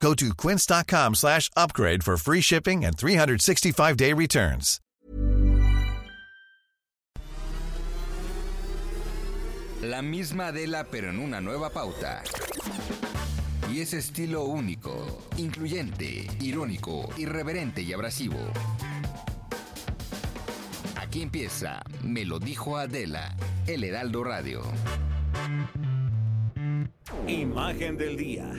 Go to quince.com slash upgrade for free shipping and 365-day returns. La misma Adela, pero en una nueva pauta. Y ese estilo único, incluyente, irónico, irreverente y abrasivo. Aquí empieza Me lo dijo Adela, El Heraldo Radio. Imagen del día.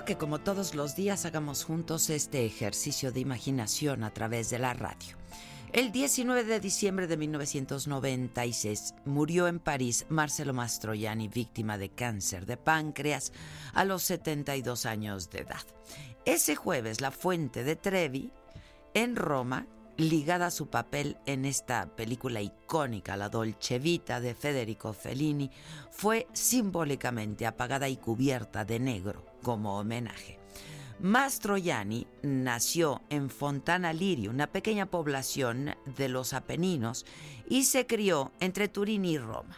Que como todos los días hagamos juntos este ejercicio de imaginación a través de la radio. El 19 de diciembre de 1996 murió en París Marcelo Mastroianni, víctima de cáncer de páncreas a los 72 años de edad. Ese jueves, la fuente de Trevi, en Roma, ligada a su papel en esta película icónica, La Dolce Vita de Federico Fellini, fue simbólicamente apagada y cubierta de negro como homenaje. Mastroianni nació en Fontana Liri, una pequeña población de los Apeninos, y se crió entre Turín y Roma.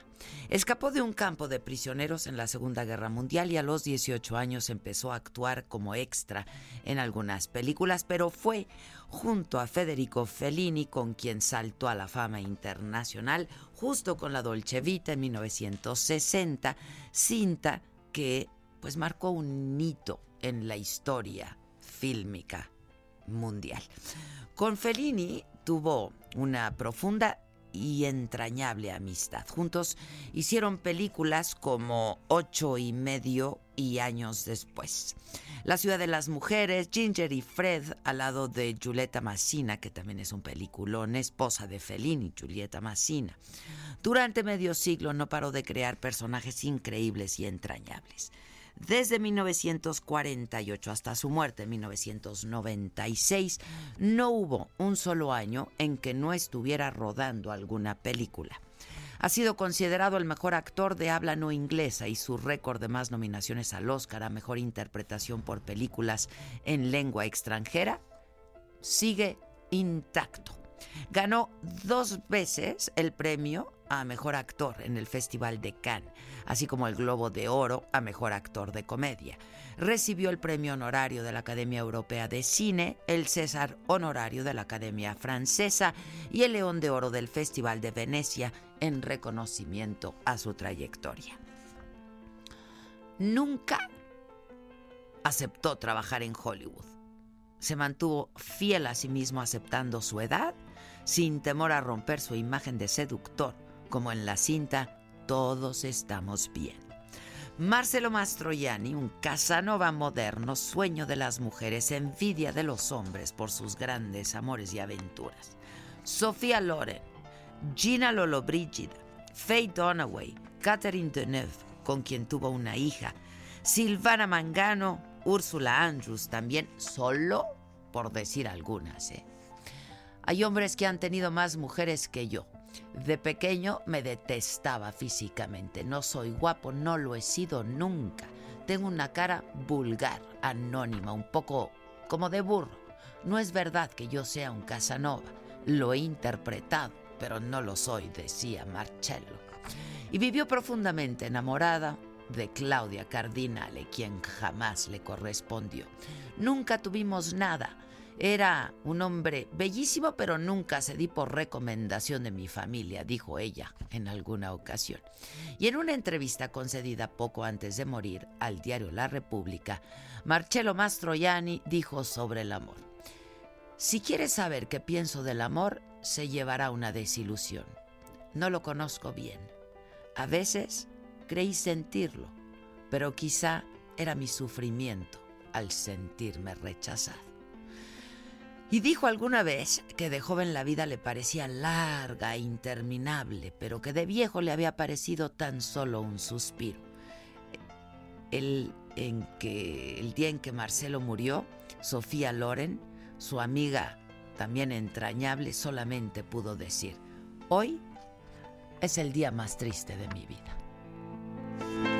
Escapó de un campo de prisioneros en la Segunda Guerra Mundial y a los 18 años empezó a actuar como extra en algunas películas, pero fue junto a Federico Fellini con quien saltó a la fama internacional justo con la Dolce Vita en 1960, cinta que pues marcó un hito en la historia fílmica mundial. Con Fellini tuvo una profunda y entrañable amistad. Juntos hicieron películas como Ocho y medio y años después. La ciudad de las mujeres, Ginger y Fred, al lado de Giulietta Massina, que también es un peliculón, esposa de Fellini, Giulietta Massina. Durante medio siglo no paró de crear personajes increíbles y entrañables. Desde 1948 hasta su muerte en 1996, no hubo un solo año en que no estuviera rodando alguna película. Ha sido considerado el mejor actor de habla no inglesa y su récord de más nominaciones al Oscar a mejor interpretación por películas en lengua extranjera sigue intacto. Ganó dos veces el premio a Mejor Actor en el Festival de Cannes, así como el Globo de Oro a Mejor Actor de Comedia. Recibió el premio honorario de la Academia Europea de Cine, el César honorario de la Academia Francesa y el León de Oro del Festival de Venecia en reconocimiento a su trayectoria. Nunca aceptó trabajar en Hollywood. Se mantuvo fiel a sí mismo aceptando su edad, sin temor a romper su imagen de seductor como en la cinta Todos estamos bien. Marcelo Mastroianni, un Casanova moderno, sueño de las mujeres, envidia de los hombres por sus grandes amores y aventuras. Sofía Loren, Gina Lollobrigida, Faye Dunaway, Catherine Deneuve, con quien tuvo una hija, Silvana Mangano, Úrsula Andrews, también solo por decir algunas. ¿eh? Hay hombres que han tenido más mujeres que yo. De pequeño me detestaba físicamente. No soy guapo, no lo he sido nunca. Tengo una cara vulgar, anónima, un poco como de burro. No es verdad que yo sea un Casanova. Lo he interpretado, pero no lo soy, decía Marcello. Y vivió profundamente enamorada de Claudia Cardinale, quien jamás le correspondió. Nunca tuvimos nada. Era un hombre bellísimo, pero nunca se di por recomendación de mi familia, dijo ella en alguna ocasión. Y en una entrevista concedida poco antes de morir al diario La República, Marcello Mastroianni dijo sobre el amor. Si quieres saber qué pienso del amor, se llevará una desilusión. No lo conozco bien. A veces creí sentirlo, pero quizá era mi sufrimiento al sentirme rechazado. Y dijo alguna vez que de joven la vida le parecía larga e interminable, pero que de viejo le había parecido tan solo un suspiro. El, en que, el día en que Marcelo murió, Sofía Loren, su amiga también entrañable, solamente pudo decir, hoy es el día más triste de mi vida.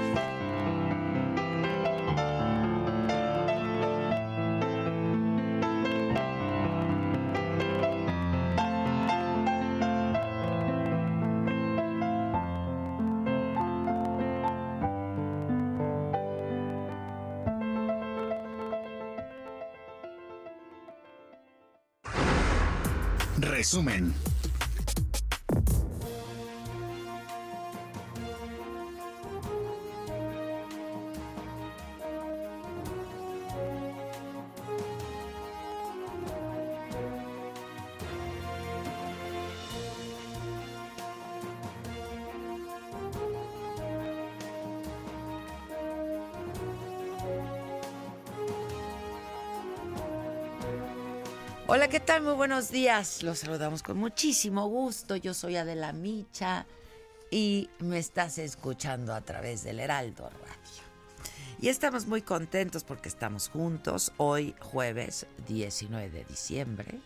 Resumen. Hola, ¿qué tal? Muy buenos días. Los saludamos con muchísimo gusto. Yo soy Adela Micha y me estás escuchando a través del Heraldo Radio. Y estamos muy contentos porque estamos juntos hoy jueves 19 de diciembre.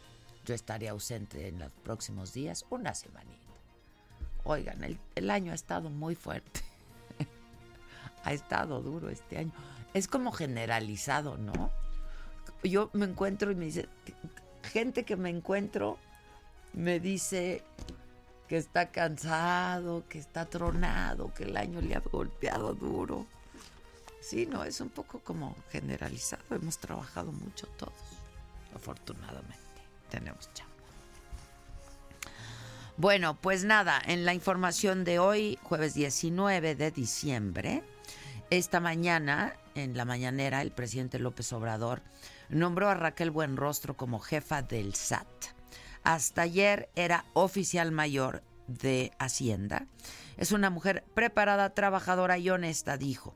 Yo estaré ausente en los próximos días, una semanita. Oigan, el, el año ha estado muy fuerte. ha estado duro este año. Es como generalizado, ¿no? Yo me encuentro y me dice, gente que me encuentro me dice que está cansado, que está tronado, que el año le ha golpeado duro. Sí, no, es un poco como generalizado. Hemos trabajado mucho todos, afortunadamente. Tenemos chamba. Bueno, pues nada, en la información de hoy, jueves 19 de diciembre, esta mañana, en la mañanera, el presidente López Obrador nombró a Raquel Buenrostro como jefa del SAT. Hasta ayer era oficial mayor de Hacienda. Es una mujer preparada, trabajadora y honesta, dijo.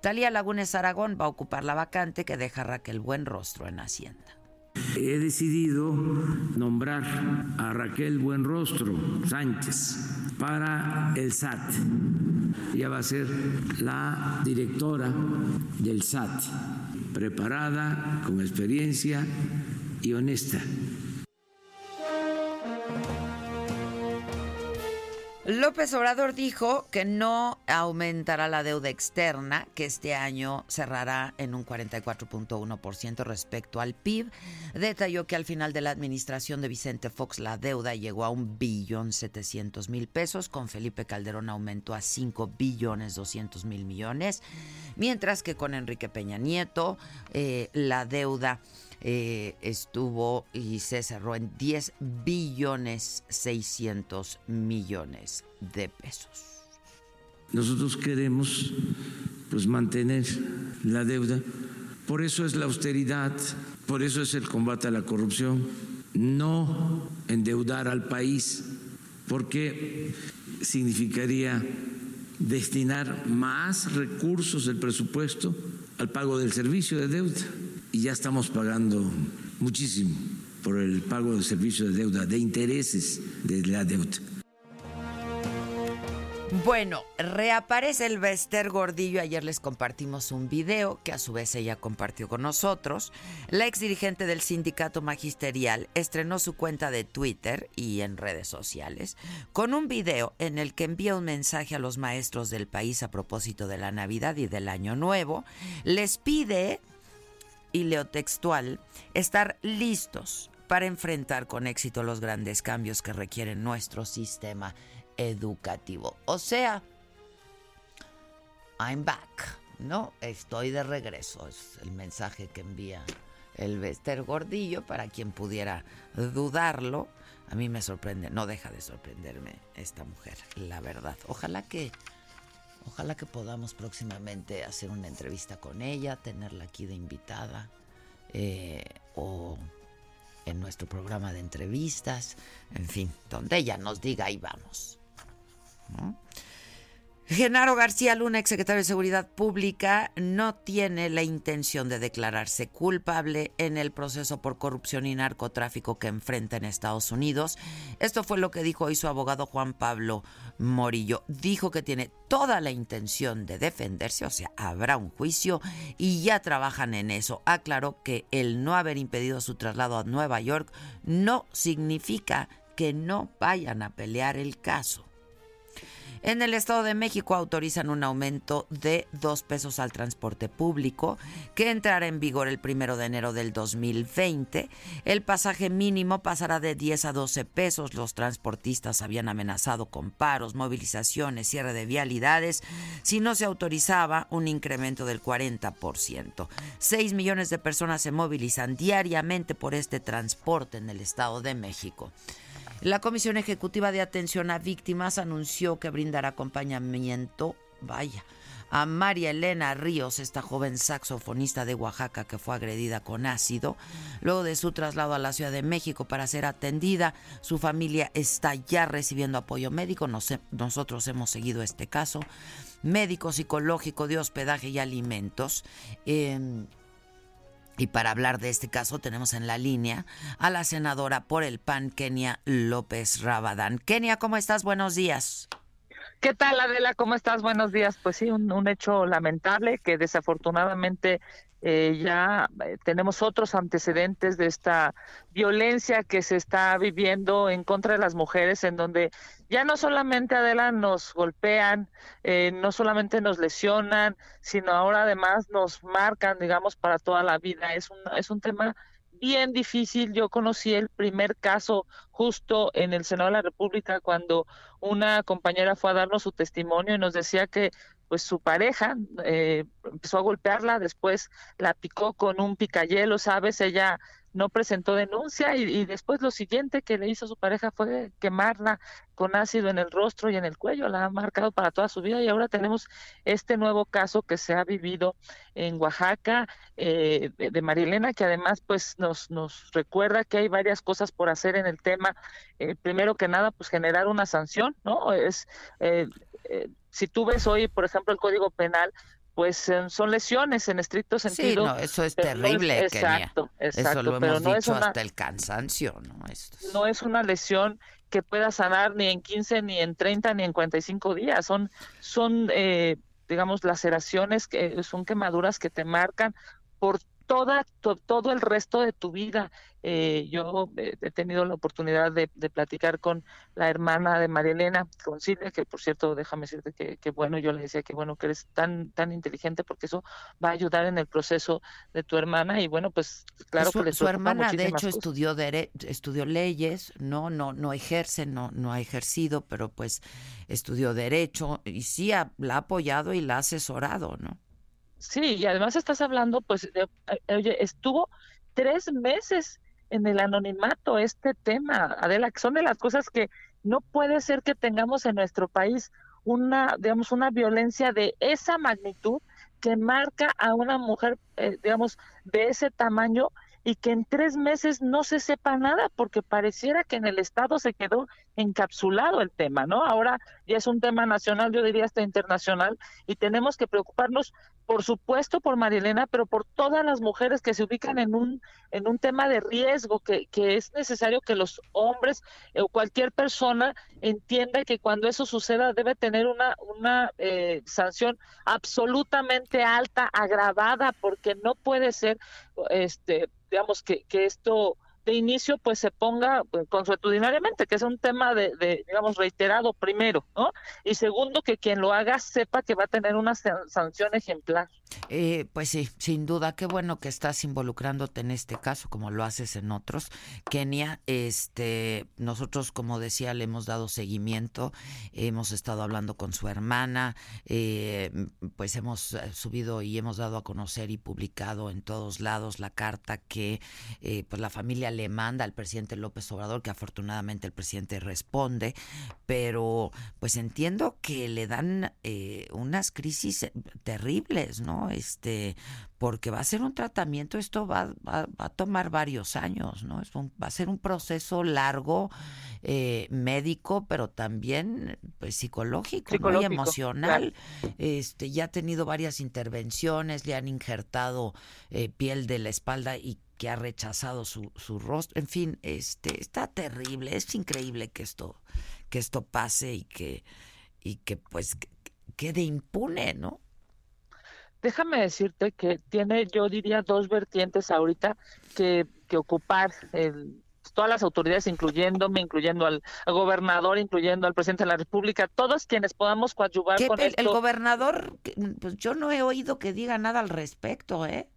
Talía Lagunes Aragón va a ocupar la vacante que deja Raquel Buenrostro en Hacienda. He decidido nombrar a Raquel Buenrostro Sánchez para el SAT. Ella va a ser la directora del SAT preparada, con experiencia y honesta. López Obrador dijo que no aumentará la deuda externa, que este año cerrará en un 44.1% respecto al PIB. Detalló que al final de la administración de Vicente Fox la deuda llegó a un billón 700 mil pesos, con Felipe Calderón aumentó a 5 billones 200 mil millones, mientras que con Enrique Peña Nieto eh, la deuda eh, estuvo y se cerró en 10 billones 600 millones de pesos. Nosotros queremos pues mantener la deuda, por eso es la austeridad, por eso es el combate a la corrupción, no endeudar al país, porque significaría destinar más recursos del presupuesto al pago del servicio de deuda y ya estamos pagando muchísimo por el pago de servicio de deuda, de intereses de la deuda. Bueno, reaparece el Bester Gordillo. Ayer les compartimos un video que a su vez ella compartió con nosotros. La ex dirigente del sindicato magisterial estrenó su cuenta de Twitter y en redes sociales con un video en el que envía un mensaje a los maestros del país a propósito de la Navidad y del Año Nuevo. Les pide y leo textual, estar listos para enfrentar con éxito los grandes cambios que requiere nuestro sistema educativo. O sea, I'm back, ¿no? Estoy de regreso, es el mensaje que envía el Bester Gordillo para quien pudiera dudarlo. A mí me sorprende, no deja de sorprenderme esta mujer, la verdad. Ojalá que ojalá que podamos próximamente hacer una entrevista con ella, tenerla aquí de invitada eh, o en nuestro programa de entrevistas, en fin, donde ella nos diga ahí vamos. Genaro García Luna, exsecretario de Seguridad Pública, no tiene la intención de declararse culpable en el proceso por corrupción y narcotráfico que enfrenta en Estados Unidos. Esto fue lo que dijo hoy su abogado Juan Pablo Morillo. Dijo que tiene toda la intención de defenderse, o sea, habrá un juicio y ya trabajan en eso. Aclaró que el no haber impedido su traslado a Nueva York no significa que no vayan a pelear el caso. En el Estado de México autorizan un aumento de dos pesos al transporte público que entrará en vigor el primero de enero del 2020. El pasaje mínimo pasará de 10 a 12 pesos. Los transportistas habían amenazado con paros, movilizaciones, cierre de vialidades si no se autorizaba un incremento del 40%. 6 millones de personas se movilizan diariamente por este transporte en el Estado de México. La Comisión Ejecutiva de Atención a Víctimas anunció que brindará acompañamiento, vaya, a María Elena Ríos, esta joven saxofonista de Oaxaca que fue agredida con ácido. Luego de su traslado a la Ciudad de México para ser atendida, su familia está ya recibiendo apoyo médico. nosotros hemos seguido este caso. Médico, psicológico, de hospedaje y alimentos. Em, y para hablar de este caso tenemos en la línea a la senadora por el PAN, Kenia López Rabadán. Kenia, ¿cómo estás? Buenos días. ¿Qué tal, Adela? ¿Cómo estás? Buenos días. Pues sí, un, hecho lamentable que desafortunadamente eh, ya eh, tenemos otros antecedentes de esta violencia que se está viviendo en contra de las mujeres, en donde ya no solamente Adela nos golpean, eh, no solamente nos lesionan, sino ahora además nos marcan, digamos, para toda la vida. Es un, es un tema bien difícil. Yo conocí el primer caso justo en el Senado de la República cuando una compañera fue a darnos su testimonio y nos decía que pues su pareja eh, empezó a golpearla, después la picó con un picayelo, ¿sabes? Ella no presentó denuncia y, después lo siguiente que le hizo su pareja fue quemarla con ácido en el rostro y en el cuello, la ha marcado para toda su vida y ahora tenemos este nuevo caso que se ha vivido en Oaxaca eh, de, Marilena que además pues nos, nos recuerda que hay varias cosas por hacer en el tema. Eh, primero que nada pues generar una sanción, ¿no? Es eh, si tú ves hoy, por ejemplo, el Código Penal, pues son lesiones en estricto sentido. Sí, no, eso es terrible. exacto, exacto. Eso lo hemos dicho hasta el cansancio, ¿no? No es una lesión que pueda sanar ni en 15, ni en 30, ni en 45 días. Son, son eh, digamos, laceraciones que son quemaduras que te marcan por toda, todo el resto de tu vida. Eh, yo eh, he tenido la oportunidad de, platicar con la hermana de María Elena, con Silvia, que por cierto, déjame decirte que, bueno, yo le decía que bueno que eres tan, tan inteligente porque eso va a ayudar en el proceso de tu hermana y bueno, pues claro su, que Su hermana, de hecho, estudió, estudió leyes, no, no, no ejerce, no, no ha ejercido, pero pues estudió derecho y sí la ha apoyado y la ha asesorado, ¿no? Sí, y además estás hablando, pues, de, eh, oye, estuvo tres meses en el anonimato este tema, Adela, que son de las cosas que no puede ser que tengamos en nuestro país una, digamos, una violencia de esa magnitud que marca a una mujer, eh, digamos, de ese tamaño y que en tres meses no se sepa nada porque pareciera que en el Estado se quedó encapsulado el tema, ¿no? Ahora ya es un tema nacional, yo diría hasta internacional, y tenemos que preocuparnos por supuesto por Marilena, pero por todas las mujeres que se ubican en un, en un tema de riesgo, que, que es necesario que los hombres o cualquier persona entienda que cuando eso suceda debe tener una, una eh, sanción absolutamente alta, agravada, porque no puede ser, este, digamos, que, que esto de inicio pues se ponga pues, consuetudinariamente, que es un tema de, digamos, reiterado primero, ¿no? Y segundo, que quien lo haga sepa que va a tener una sanción ejemplar. Eh, pues sí, sin duda, qué bueno que estás involucrándote en este caso, como lo haces en otros. Kenia, este, nosotros, como decía, le hemos dado seguimiento, hemos estado hablando con su hermana, eh, pues hemos eh, subido y hemos dado a conocer y publicado en todos lados la carta que pues la familia le manda al presidente López Obrador, que afortunadamente el presidente responde, pero pues entiendo que le dan unas crisis terribles, ¿no? este, porque va a ser un tratamiento, esto va, va, a tomar varios años, ¿no? Es va a ser un proceso largo, eh, médico, pero también pues, psicológico, y emocional. Este, ya ha tenido varias intervenciones, le han injertado eh, piel de la espalda y que ha rechazado su, su rostro. En fin, este, está terrible, es increíble que esto, que esto pase y que, y que pues quede impune, ¿no? déjame decirte que tiene, yo diría, dos vertientes ahorita que, que ocupar el, todas las autoridades, incluyéndome, incluyendo al, gobernador, incluyendo al presidente de la República, todos quienes podamos coadyuvar con el, El gobernador, pues yo no he oído que diga nada al respecto, ¿eh?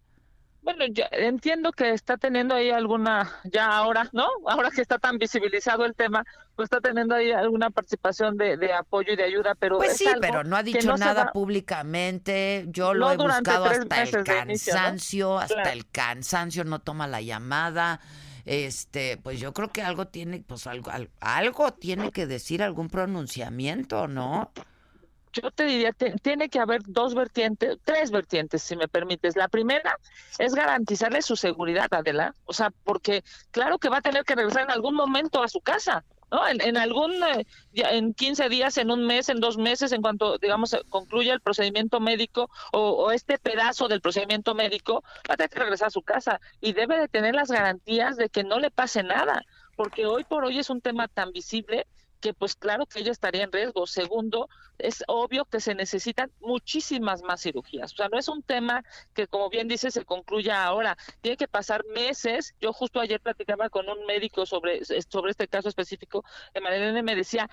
Bueno, yo entiendo que está teniendo ahí alguna, ya ahora, ¿no? Ahora que está tan visibilizado el tema, pues está teniendo ahí alguna participación de, apoyo y de ayuda, pero... Pues sí, pero no ha dicho nada públicamente, yo lo he buscado hasta el cansancio, hasta el cansancio, no toma la llamada este, pues yo creo que algo tiene, pues algo, algo tiene que decir, algún pronunciamiento, ¿no? Yo te diría, tiene que haber dos vertientes, tres vertientes, si me permites. La primera es garantizarle su seguridad, Adela. O sea, porque claro que va a tener que regresar en algún momento a su casa, ¿no? En, algún, eh, en 15 días, en un mes, en dos meses, en cuanto, digamos, concluya el procedimiento médico o, este pedazo del procedimiento médico, va a tener que regresar a su casa y debe de tener las garantías de que no le pase nada, porque hoy por hoy es un tema tan visible que pues claro que ella estaría en riesgo. Segundo, es obvio que se necesitan muchísimas más cirugías. O sea, no es un tema que, como bien dice, se concluya ahora. Tiene que pasar meses. Yo justo ayer platicaba con un médico sobre, sobre este caso específico. Emanuel me decía,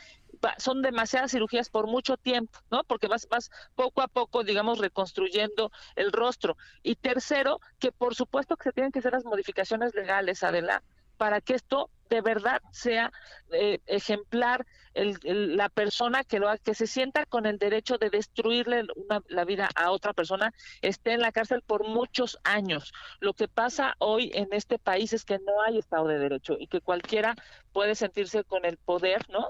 son demasiadas cirugías por mucho tiempo, ¿no? Porque vas, vas poco a poco, digamos, reconstruyendo el rostro. Y tercero, que por supuesto que se tienen que hacer las modificaciones legales, adelante para que esto de verdad sea eh, ejemplar el, la persona que lo que se sienta con el derecho de destruirle la vida a otra persona esté en la cárcel por muchos años. Lo que pasa hoy en este país es que no hay Estado de Derecho y que cualquiera puede sentirse con el poder, ¿no?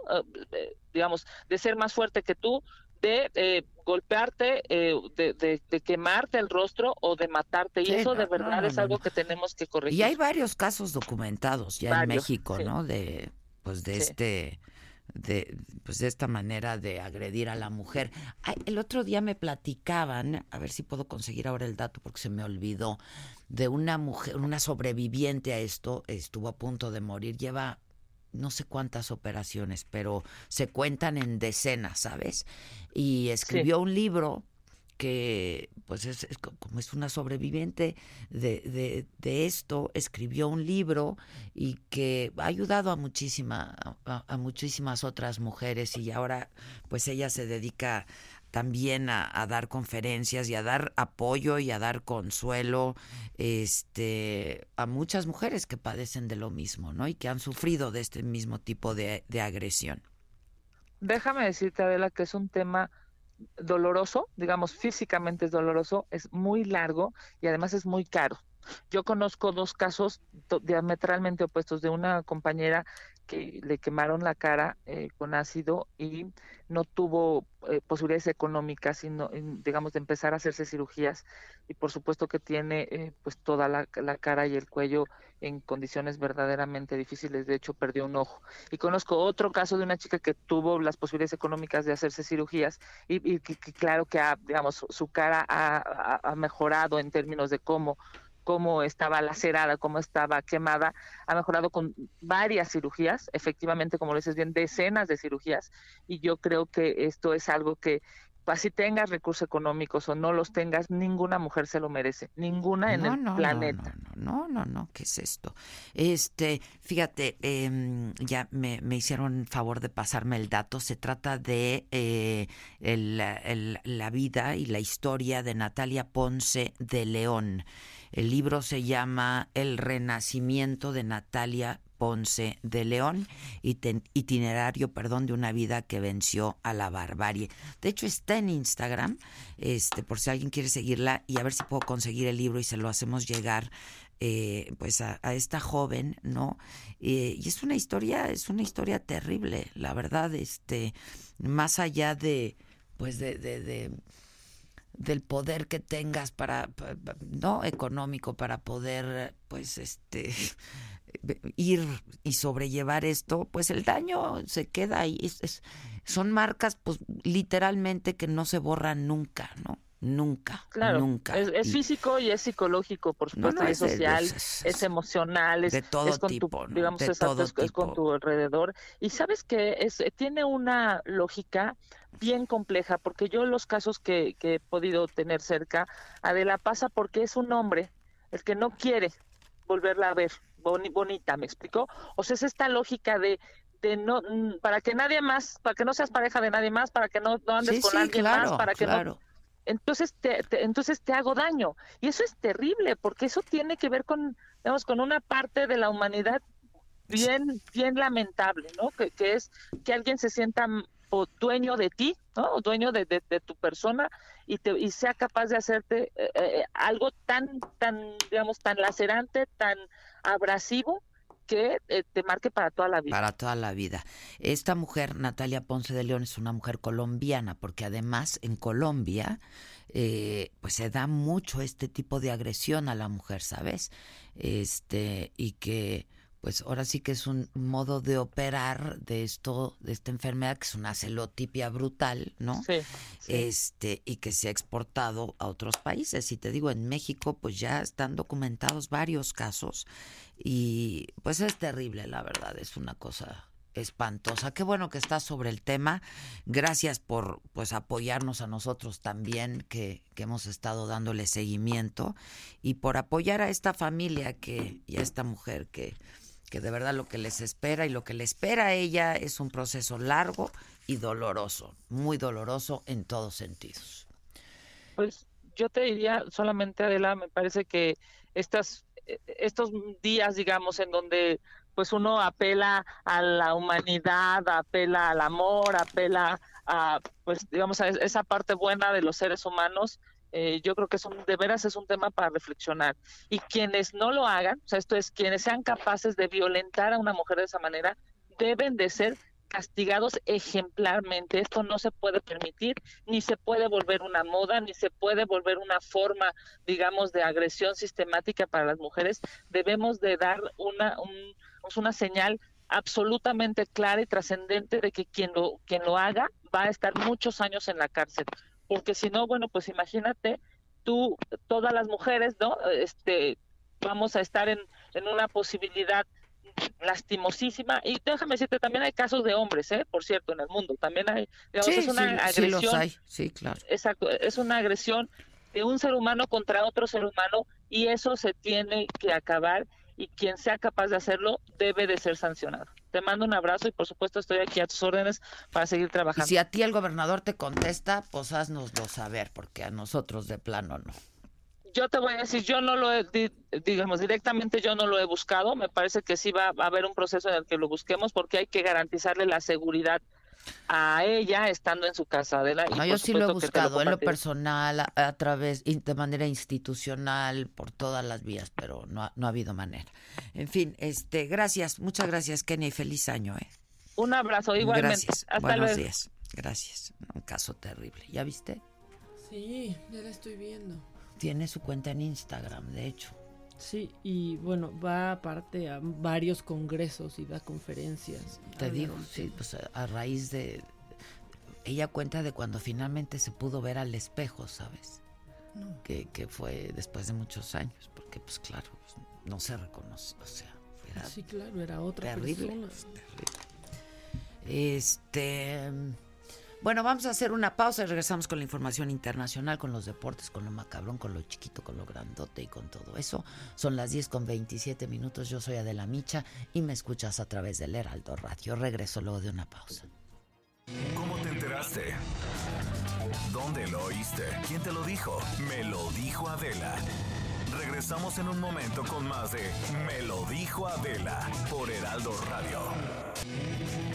Eh, digamos, de ser más fuerte que tú, de eh, golpearte, eh, de, quemarte el rostro o de matarte. Y eso de verdad es algo que tenemos que corregir. Y hay varios casos documentados ya en México, ¿no? De, pues de este de pues de esta manera de agredir a la mujer. el otro día me platicaban, a ver si puedo conseguir ahora el dato porque se me olvidó, de una mujer, una sobreviviente a esto, estuvo a punto de morir, lleva no sé cuántas operaciones, pero se cuentan en decenas, ¿sabes? Y escribió un libro que, pues, es, como es una sobreviviente de, de, esto, escribió un libro y que ha ayudado a, muchísima, a muchísimas otras mujeres y ahora, pues, ella se dedica también a, dar conferencias y a dar apoyo y a dar consuelo este, a muchas mujeres que padecen de lo mismo, ¿no? Y que han sufrido de este mismo tipo de, de agresión. Déjame decirte, Adela, que es un tema doloroso, digamos, físicamente es doloroso, es muy largo y además es muy caro. Yo conozco dos casos diametralmente opuestos de una compañera que le quemaron la cara eh, con ácido y no tuvo eh, posibilidades económicas, sino, digamos, de empezar a hacerse cirugías y por supuesto que tiene eh, pues toda la, cara y el cuello en condiciones verdaderamente difíciles, de hecho perdió un ojo. Y conozco otro caso de una chica que tuvo las posibilidades económicas de hacerse cirugías y, que, claro que digamos, su cara ha mejorado en términos de cómo cómo estaba lacerada, cómo estaba quemada, ha mejorado con varias cirugías, efectivamente, como lo dices bien, decenas de cirugías, y yo creo que esto es algo que así tengas recursos económicos o no los tengas, ninguna mujer se lo merece, ninguna en el planeta. No, no, no, no, ¿qué es esto? Este, fíjate, em, ya me, me, hicieron favor de pasarme el dato, se trata de eh, la vida y la historia de Natalia Ponce de León. El libro se llama El Renacimiento de Natalia Ponce de León, itinerario, perdón, de una vida que venció a la barbarie. De hecho, está en Instagram, este, por si alguien quiere seguirla y a ver si puedo conseguir el libro y se lo hacemos llegar. Eh, pues a, esta joven, ¿no? Eh, y es una historia, es una historia terrible, la verdad, este, más allá de, pues de, de del poder que tengas para, no económico para poder pues este ir y sobrellevar esto, pues el daño se queda ahí. son marcas, pues literalmente que no se borran nunca, ¿no? Nunca, claro, nunca. Es, físico y es psicológico, por supuesto, es, social, es, emocional, es, de todo con tipo, tu, digamos, es, con tu alrededor. Y sabes que es, tiene una lógica bien compleja, porque yo los casos que, que he podido tener cerca, Adela pasa porque es un hombre el que no quiere volverla a ver, bonita, ¿me explicó? O sea, es esta lógica de, de no, mm, para que nadie más, para que no seas pareja de nadie más, para que no, andes con alguien más, para que no entonces te, entonces te hago daño. Y eso es terrible porque eso tiene que ver con digamos con una parte de la humanidad bien bien lamentable no que, que es que alguien se sienta dueño de ti no dueño de, de, tu persona y te y sea capaz de hacerte eh, eh, algo tan tan digamos tan lacerante tan abrasivo que eh, te marque para toda la vida. Para toda la vida. Esta mujer, Natalia Ponce de León, es una mujer colombiana, porque además en Colombia, eh, pues se da mucho este tipo de agresión a la mujer, ¿sabes? Este, y que pues ahora sí que es un modo de operar de esto, de esta enfermedad, que es una celotipia brutal, ¿no? Sí, Este, y que se ha exportado a otros países. Y te digo, en México, pues ya están documentados varios casos. Y pues es terrible, la verdad, es una cosa espantosa. Qué bueno que estás sobre el tema. Gracias por pues apoyarnos a nosotros también que, que, hemos estado dándole seguimiento y por apoyar a esta familia que y a esta mujer que que de verdad lo que les espera y lo que le espera a ella es un proceso largo y doloroso, muy doloroso en todos sentidos. Pues yo te diría solamente, Adela, me parece que estas, estos días, digamos, en donde pues uno apela a la humanidad, apela al amor, apela a, pues digamos, a esa parte buena de los seres humanos, eh, yo creo que es un, de veras es un tema para reflexionar. Y quienes no lo hagan, o sea, esto es, quienes sean capaces de violentar a una mujer de esa manera, deben de ser castigados ejemplarmente. Esto no se puede permitir, ni se puede volver una moda, ni se puede volver una forma, digamos, de agresión sistemática para las mujeres. Debemos de dar una, un, una señal absolutamente clara y trascendente de que quien lo, quien lo haga va a estar muchos años en la cárcel porque si no, bueno, pues imagínate tú, todas las mujeres, ¿no? Este, vamos a estar en, en una posibilidad lastimosísima y déjame decirte también hay casos de hombres eh por cierto en el mundo también hay digamos, es una agresión sí, hay. sí claro exacto es una agresión de un ser humano contra otro ser humano y eso se tiene que acabar y quien sea capaz de hacerlo debe de ser sancionado. Te mando un abrazo y por supuesto estoy aquí a tus órdenes para seguir trabajando. Y si a ti el gobernador te contesta, pues haznoslo saber, porque a nosotros de plano no. Yo te voy a decir, yo no lo he, digamos, directamente yo no lo he buscado, me parece que sí va a haber un proceso en el que lo busquemos porque hay que garantizarle la seguridad a ella estando en su casa. De la, no, yo sí lo he buscado en lo personal, a, través, de manera institucional, por todas las vías, pero no ha, no ha habido manera. En fin, este, gracias, muchas gracias, Kenia, y feliz año, ¿eh? Un abrazo, igualmente. Gracias. Buenos días. Gracias. Un caso terrible. ¿Ya viste? Sí, ya la estoy viendo. Tiene su cuenta en Instagram, de hecho. Sí, y bueno, va aparte a varios congresos y da conferencias. Te digo, sí, pues a, raíz de... Ella cuenta de cuando finalmente se pudo ver al espejo, ¿sabes? Que, que, fue después de muchos años, porque pues claro, pues, no se reconoce, o sea, era Sí, claro, era otra terrible, persona. Terrible. Este... Bueno, vamos a hacer una pausa y regresamos con la información internacional, con los deportes, con lo macabrón, con lo chiquito, con lo grandote y con todo eso. Son las 10 con 27 minutos. Yo soy Adela Micha y me escuchas a través del Heraldo Radio. Regreso luego de una pausa. ¿Cómo te enteraste? ¿Dónde lo oíste? ¿Quién te lo dijo? Me lo dijo Adela. Regresamos en un momento con más de Me lo dijo Adela por Heraldo Radio.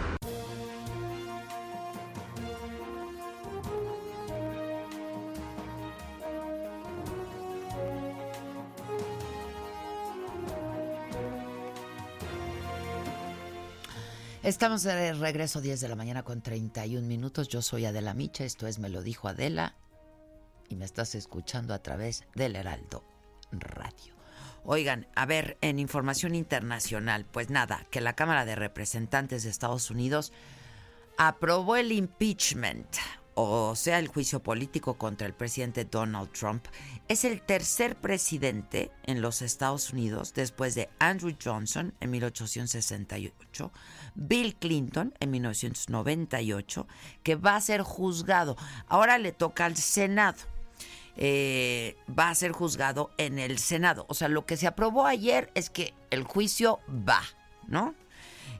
Estamos de regreso 10 de la mañana con 31 minutos. Yo soy Adela Micha, esto es Me lo dijo Adela y me estás escuchando a través del Heraldo Radio. Oigan, a ver, en información internacional, pues nada, que la Cámara de Representantes de Estados Unidos aprobó el impeachment, o sea, el juicio político contra el presidente Donald Trump. Es el tercer presidente en los Estados Unidos después de Andrew Johnson en 1868, Bill Clinton en 1998, que va a ser juzgado. Ahora le toca al Senado. Eh, va a ser juzgado en el Senado. O sea, lo que se aprobó ayer es que el juicio va, ¿no?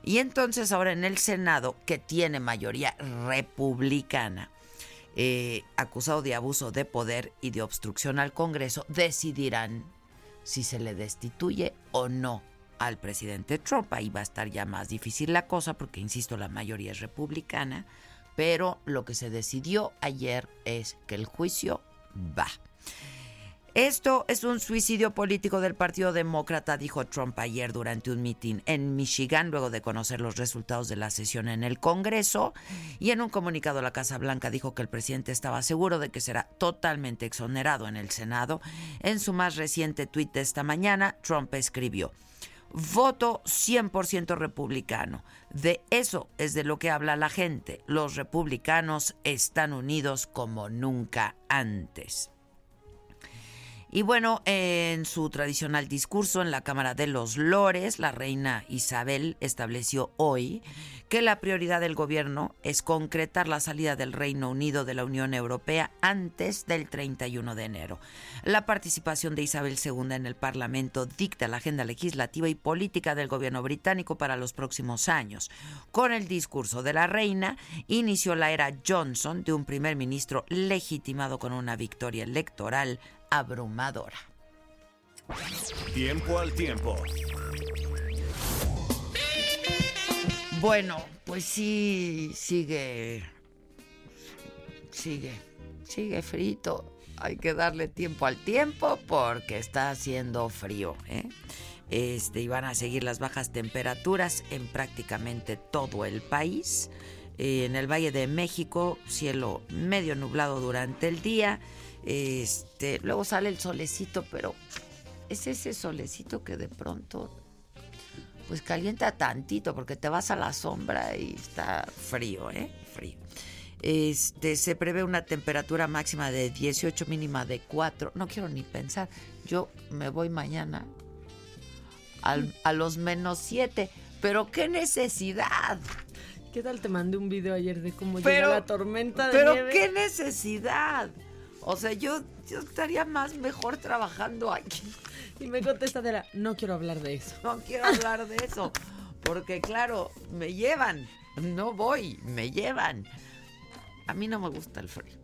Y entonces ahora en el Senado, que tiene mayoría republicana, eh, acusado de abuso de poder y de obstrucción al Congreso, decidirán si se le destituye o no al presidente Trump. Ahí va a estar ya más difícil la cosa porque, insisto, la mayoría es republicana. Pero lo que se decidió ayer es que el juicio va. Esto es un suicidio político del Partido Demócrata, dijo Trump ayer durante un mitin en Michigan, luego de conocer los resultados de la sesión en el Congreso. Y en un comunicado, la Casa Blanca dijo que el presidente estaba seguro de que será totalmente exonerado en el Senado. En su más reciente tuit de esta mañana, Trump escribió. Voto 100% republicano. De eso es de lo que habla la gente. Los republicanos están unidos como nunca antes. Y bueno, en su tradicional discurso en la Cámara de los Lores, la reina Isabel estableció hoy que la prioridad del gobierno es concretar la salida del Reino Unido de la Unión Europea antes del 31 de enero. La participación de Isabel II en el Parlamento dicta la agenda legislativa y política del gobierno británico para los próximos años. Con el discurso de la reina, inició la era Johnson de un primer ministro legitimado con una victoria electoral abrumadora. Tiempo al tiempo. Bueno, pues sí, sigue, sigue, sigue frito. Hay que darle tiempo al tiempo porque está haciendo frío, ¿eh? Este, y van a seguir las bajas temperaturas en prácticamente todo el país. Eh, en el Valle de México, cielo medio nublado durante el día. Este, luego sale el solecito, pero es ese solecito que de pronto pues calienta tantito porque te vas a la sombra y está frío, ¿eh? Frío. Este, se prevé una temperatura máxima de 18, mínima de 4. No quiero ni pensar. Yo me voy mañana a los menos 7. Pero qué necesidad. ¿Qué tal te mandé un video ayer de cómo llega la tormenta de pero nieve? qué necesidad. O sea, yo, yo estaría más mejor trabajando aquí. Y me contesta de la, no quiero hablar de eso. No quiero hablar de eso. Porque claro, me llevan. No voy, me llevan. A mí no me gusta el frío.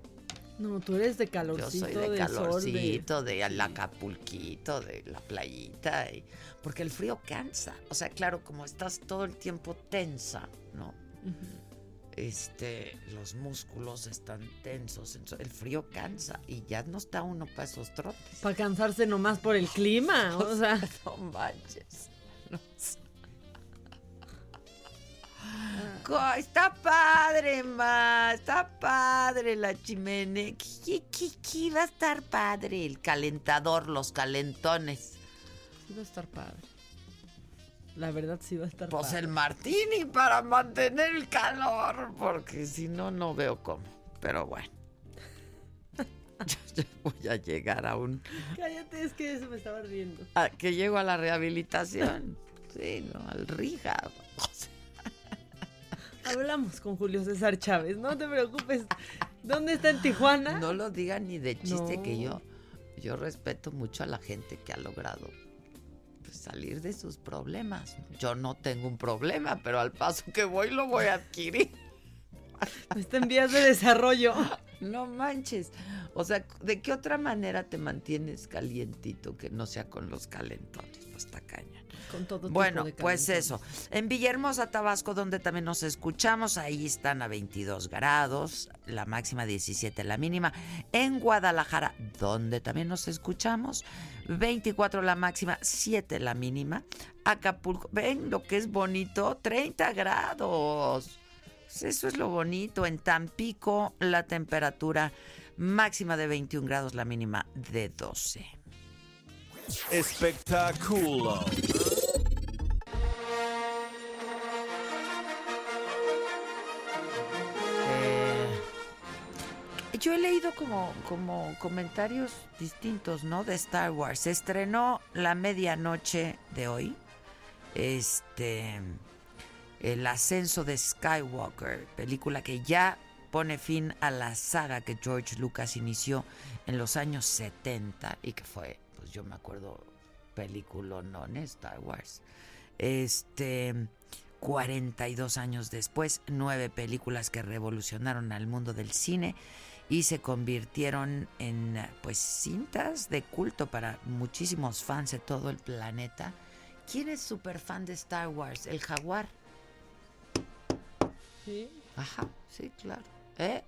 No, tú eres de Yo calorcito, soy de, calorcito, de... el acapulquito, de la playita. y- porque el frío cansa. O sea, claro, como estás todo el tiempo tensa, ¿no? Este, los músculos están tensos. el frío cansa y ya no está uno para esos trotes. Para cansarse nomás por el clima. O sea, No manches. No sé. Está padre, ma. Está padre la chimenea. ¿Qué, qué, qué va a estar padre? El calentador, los calentones. sí va a estar padre. La verdad sí va a estar Pues padre. el martini para mantener el calor, porque si no, no veo cómo. Pero bueno, Yo voy a llegar a un... Cállate, es que eso me estaba riendo. a que llego a la rehabilitación. Sí, no, al rija. Hablamos con Julio César Chávez, no te preocupes. ¿Dónde está en Tijuana? no lo digan ni de chiste No. que yo, yo respeto mucho a la gente que ha logrado pues, salir de sus problemas. Yo no tengo un problema, pero al paso que voy lo voy a adquirir. Está en vías de desarrollo. No manches. O sea, ¿de qué otra manera te mantienes calientito que no sea con los calentones? Pues está cañón. Con todo tipo Bueno, de pues eso. En Villahermosa, Tabasco, donde también nos escuchamos, ahí están a 22 grados, la máxima 17, la mínima. En Guadalajara, donde también nos escuchamos, 24 la máxima, 7 la mínima. Acapulco, ven lo que es bonito, 30 grados. Pues Eso es lo bonito. En Tampico, la temperatura máxima de 21 grados, la mínima de 12. Espectáculo. Eh, yo he leído como, como comentarios distintos, ¿no? De Star Wars. Se estrenó la medianoche de hoy. Este. El ascenso de Skywalker, película que ya pone fin a la saga que George Lucas inició en los años 70 y que fue, pues yo me acuerdo, película no Star Wars. Este, 42 años después, nueve películas que revolucionaron al mundo del cine y se convirtieron en pues cintas de culto para muchísimos fans de todo el planeta. ¿Quién es súper fan de Star Wars? El jaguar. Sí. Ajá, sí, claro. ¿Eh?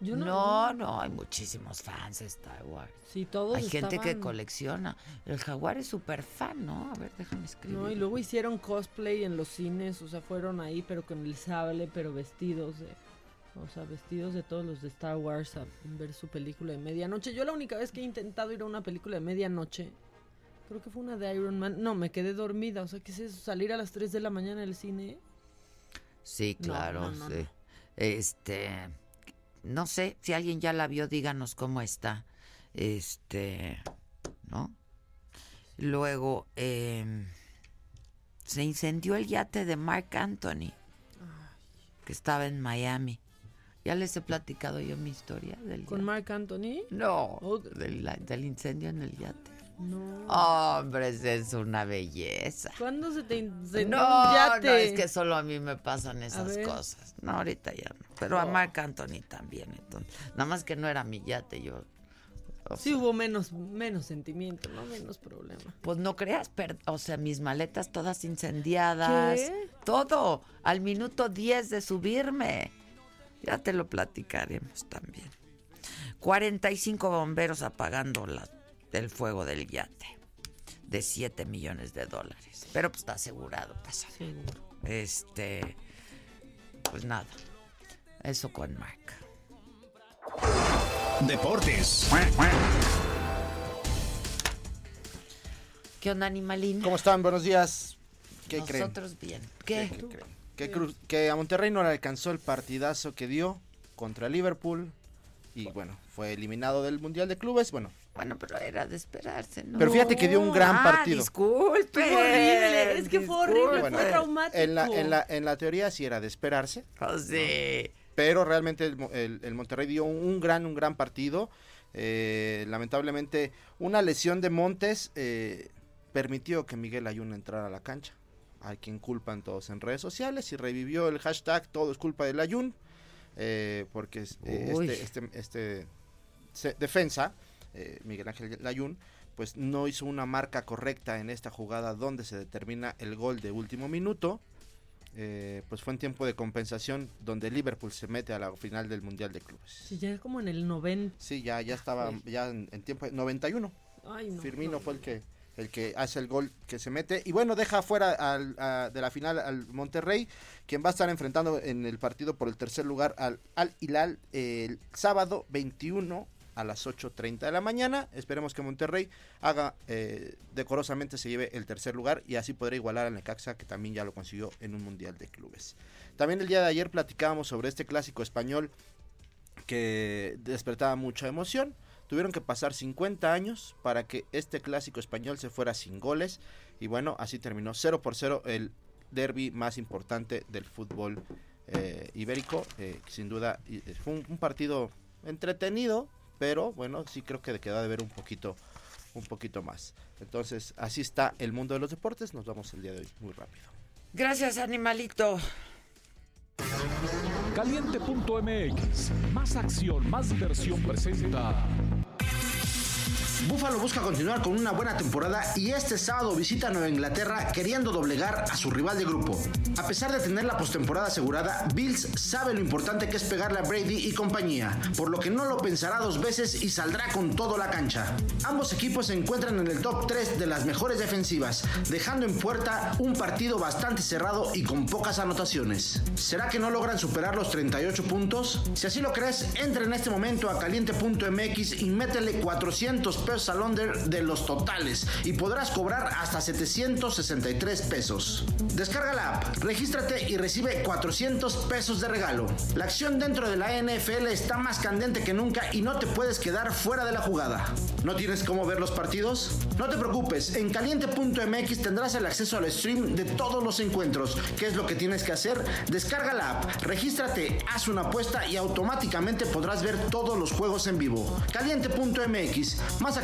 Yo no. no, no, hay muchísimos fans de Star Wars. Sí, todos Hay gente que colecciona. El jaguar es súper fan, ¿no? A ver, déjame escribir. No, y luego hicieron cosplay en los cines, o sea, fueron ahí, pero con el sable, pero vestidos de. O sea, vestidos de todos los de Star Wars a ver su película de medianoche. Yo la única vez que he intentado ir a una película de medianoche, creo que fue una de Iron Man. No, me quedé dormida. O sea, ¿qué es eso? Salir a las 3 de la mañana del cine. Sí, claro, no, no, sí. no. Este, no sé, si alguien ya la vio, díganos cómo está. Este, ¿no? Luego, eh, se incendió el yate de Mark Anthony, que estaba en Miami. ¿Ya les he platicado yo mi historia del Con yate? Mark Anthony. No, del, del incendio en el yate. No. Hombre, es una belleza. ¿Cuándo se te incendió No, yate? no, es que solo a mí me pasan esas cosas. No, ahorita ya no. Pero a. Marc Anthony también, entonces. Nada más que no era mi yate, yo. o Sí hubo menos, menos sentimiento, ¿no? Menos problema. Pues no creas, per- o sea, mis maletas todas incendiadas. ¿Qué? Todo. Al minuto 10 de subirme. Ya te lo platicaremos también. 45 bomberos apagando la, el fuego del yate. De 7 millones de dólares. Pero pues está asegurado, pasa. Seguro. Este, pues nada, eso con Mark. Deportes. ¿Qué onda, animalín? ¿Cómo están? Buenos días. ¿Qué creen? Nosotros bien. ¿Qué? ¿Qué creen? Cruz- que a Monterrey no le alcanzó el partidazo que dio contra Liverpool y bueno, fue eliminado del Mundial de Clubes. Bueno, Bueno, pero era de esperarse, ¿no? Pero fíjate que dio un gran Ah, partido. Disculpe. Estuvo horrible, es que fue horrible. Bueno, fue traumático. en la, en, la, en la teoría sí era de esperarse, Oh, sí. pero realmente el, el- el Monterrey dio un, gran, un gran partido. Eh, lamentablemente, una lesión de Montes eh, permitió que Miguel Ayun entrara a la cancha. Hay quien culpan todos en redes sociales y revivió el hashtag todo es culpa del Ayun. eh, porque eh, este, este, este se- defensa, eh, Miguel Ángel Layún, pues no hizo una marca correcta en esta jugada donde se determina el gol de último minuto. Eh, pues fue en tiempo de compensación donde Liverpool se mete a la final del Mundial de Clubes. Sí, ya como en el 90. Sí, ya, ya estaba ya en, en tiempo 91. Ay, no, Firmino no. fue el que el que hace el gol que se mete y bueno deja fuera al- a- de la final al Monterrey quien va a estar enfrentando en el partido por el tercer lugar al Al Hilal el sábado 21 a las 8.30 de la mañana esperemos que Monterrey haga eh, decorosamente se lleve el tercer lugar y así podrá igualar al Necaxa que también ya lo consiguió en un mundial de clubes también el día de ayer platicábamos sobre este clásico español que despertaba mucha emoción Tuvieron que pasar 50 años para que este clásico español se fuera sin goles. Y bueno, así terminó 0 por 0 el derby más importante del fútbol eh, ibérico. Eh, sin duda, fue un partido entretenido, pero bueno, sí creo que queda de ver un poquito, un poquito más. Entonces, así está el mundo de los deportes. Nos vamos el día de hoy muy rápido. Gracias, animalito. Caliente.mx. Más acción, más diversión presenta. Buffalo busca continuar con una buena temporada y este sábado visita Nueva Inglaterra queriendo doblegar a su rival de grupo. A pesar de tener la postemporada asegurada, Bills sabe lo importante que es pegarle a Brady y compañía, por lo que no lo pensará dos veces y saldrá con todo la cancha. Ambos equipos se encuentran en el top 3 de las mejores defensivas, dejando en puerta un partido bastante cerrado y con pocas anotaciones. ¿Será que no logran superar los 38 puntos? Si así lo crees, entra en este momento a caliente.mx y métele 400 pesos al under de los totales y podrás cobrar hasta 763 pesos. Descarga la app, regístrate y recibe 400 pesos de regalo. La acción dentro de la NFL está más candente que nunca y no te puedes quedar fuera de la jugada. ¿No tienes cómo ver los partidos? No te preocupes, en caliente.mx tendrás el acceso al stream de todos los encuentros. ¿Qué es lo que tienes que hacer? Descarga la app, regístrate, haz una apuesta y automáticamente podrás ver todos los juegos en vivo. Caliente.mx, más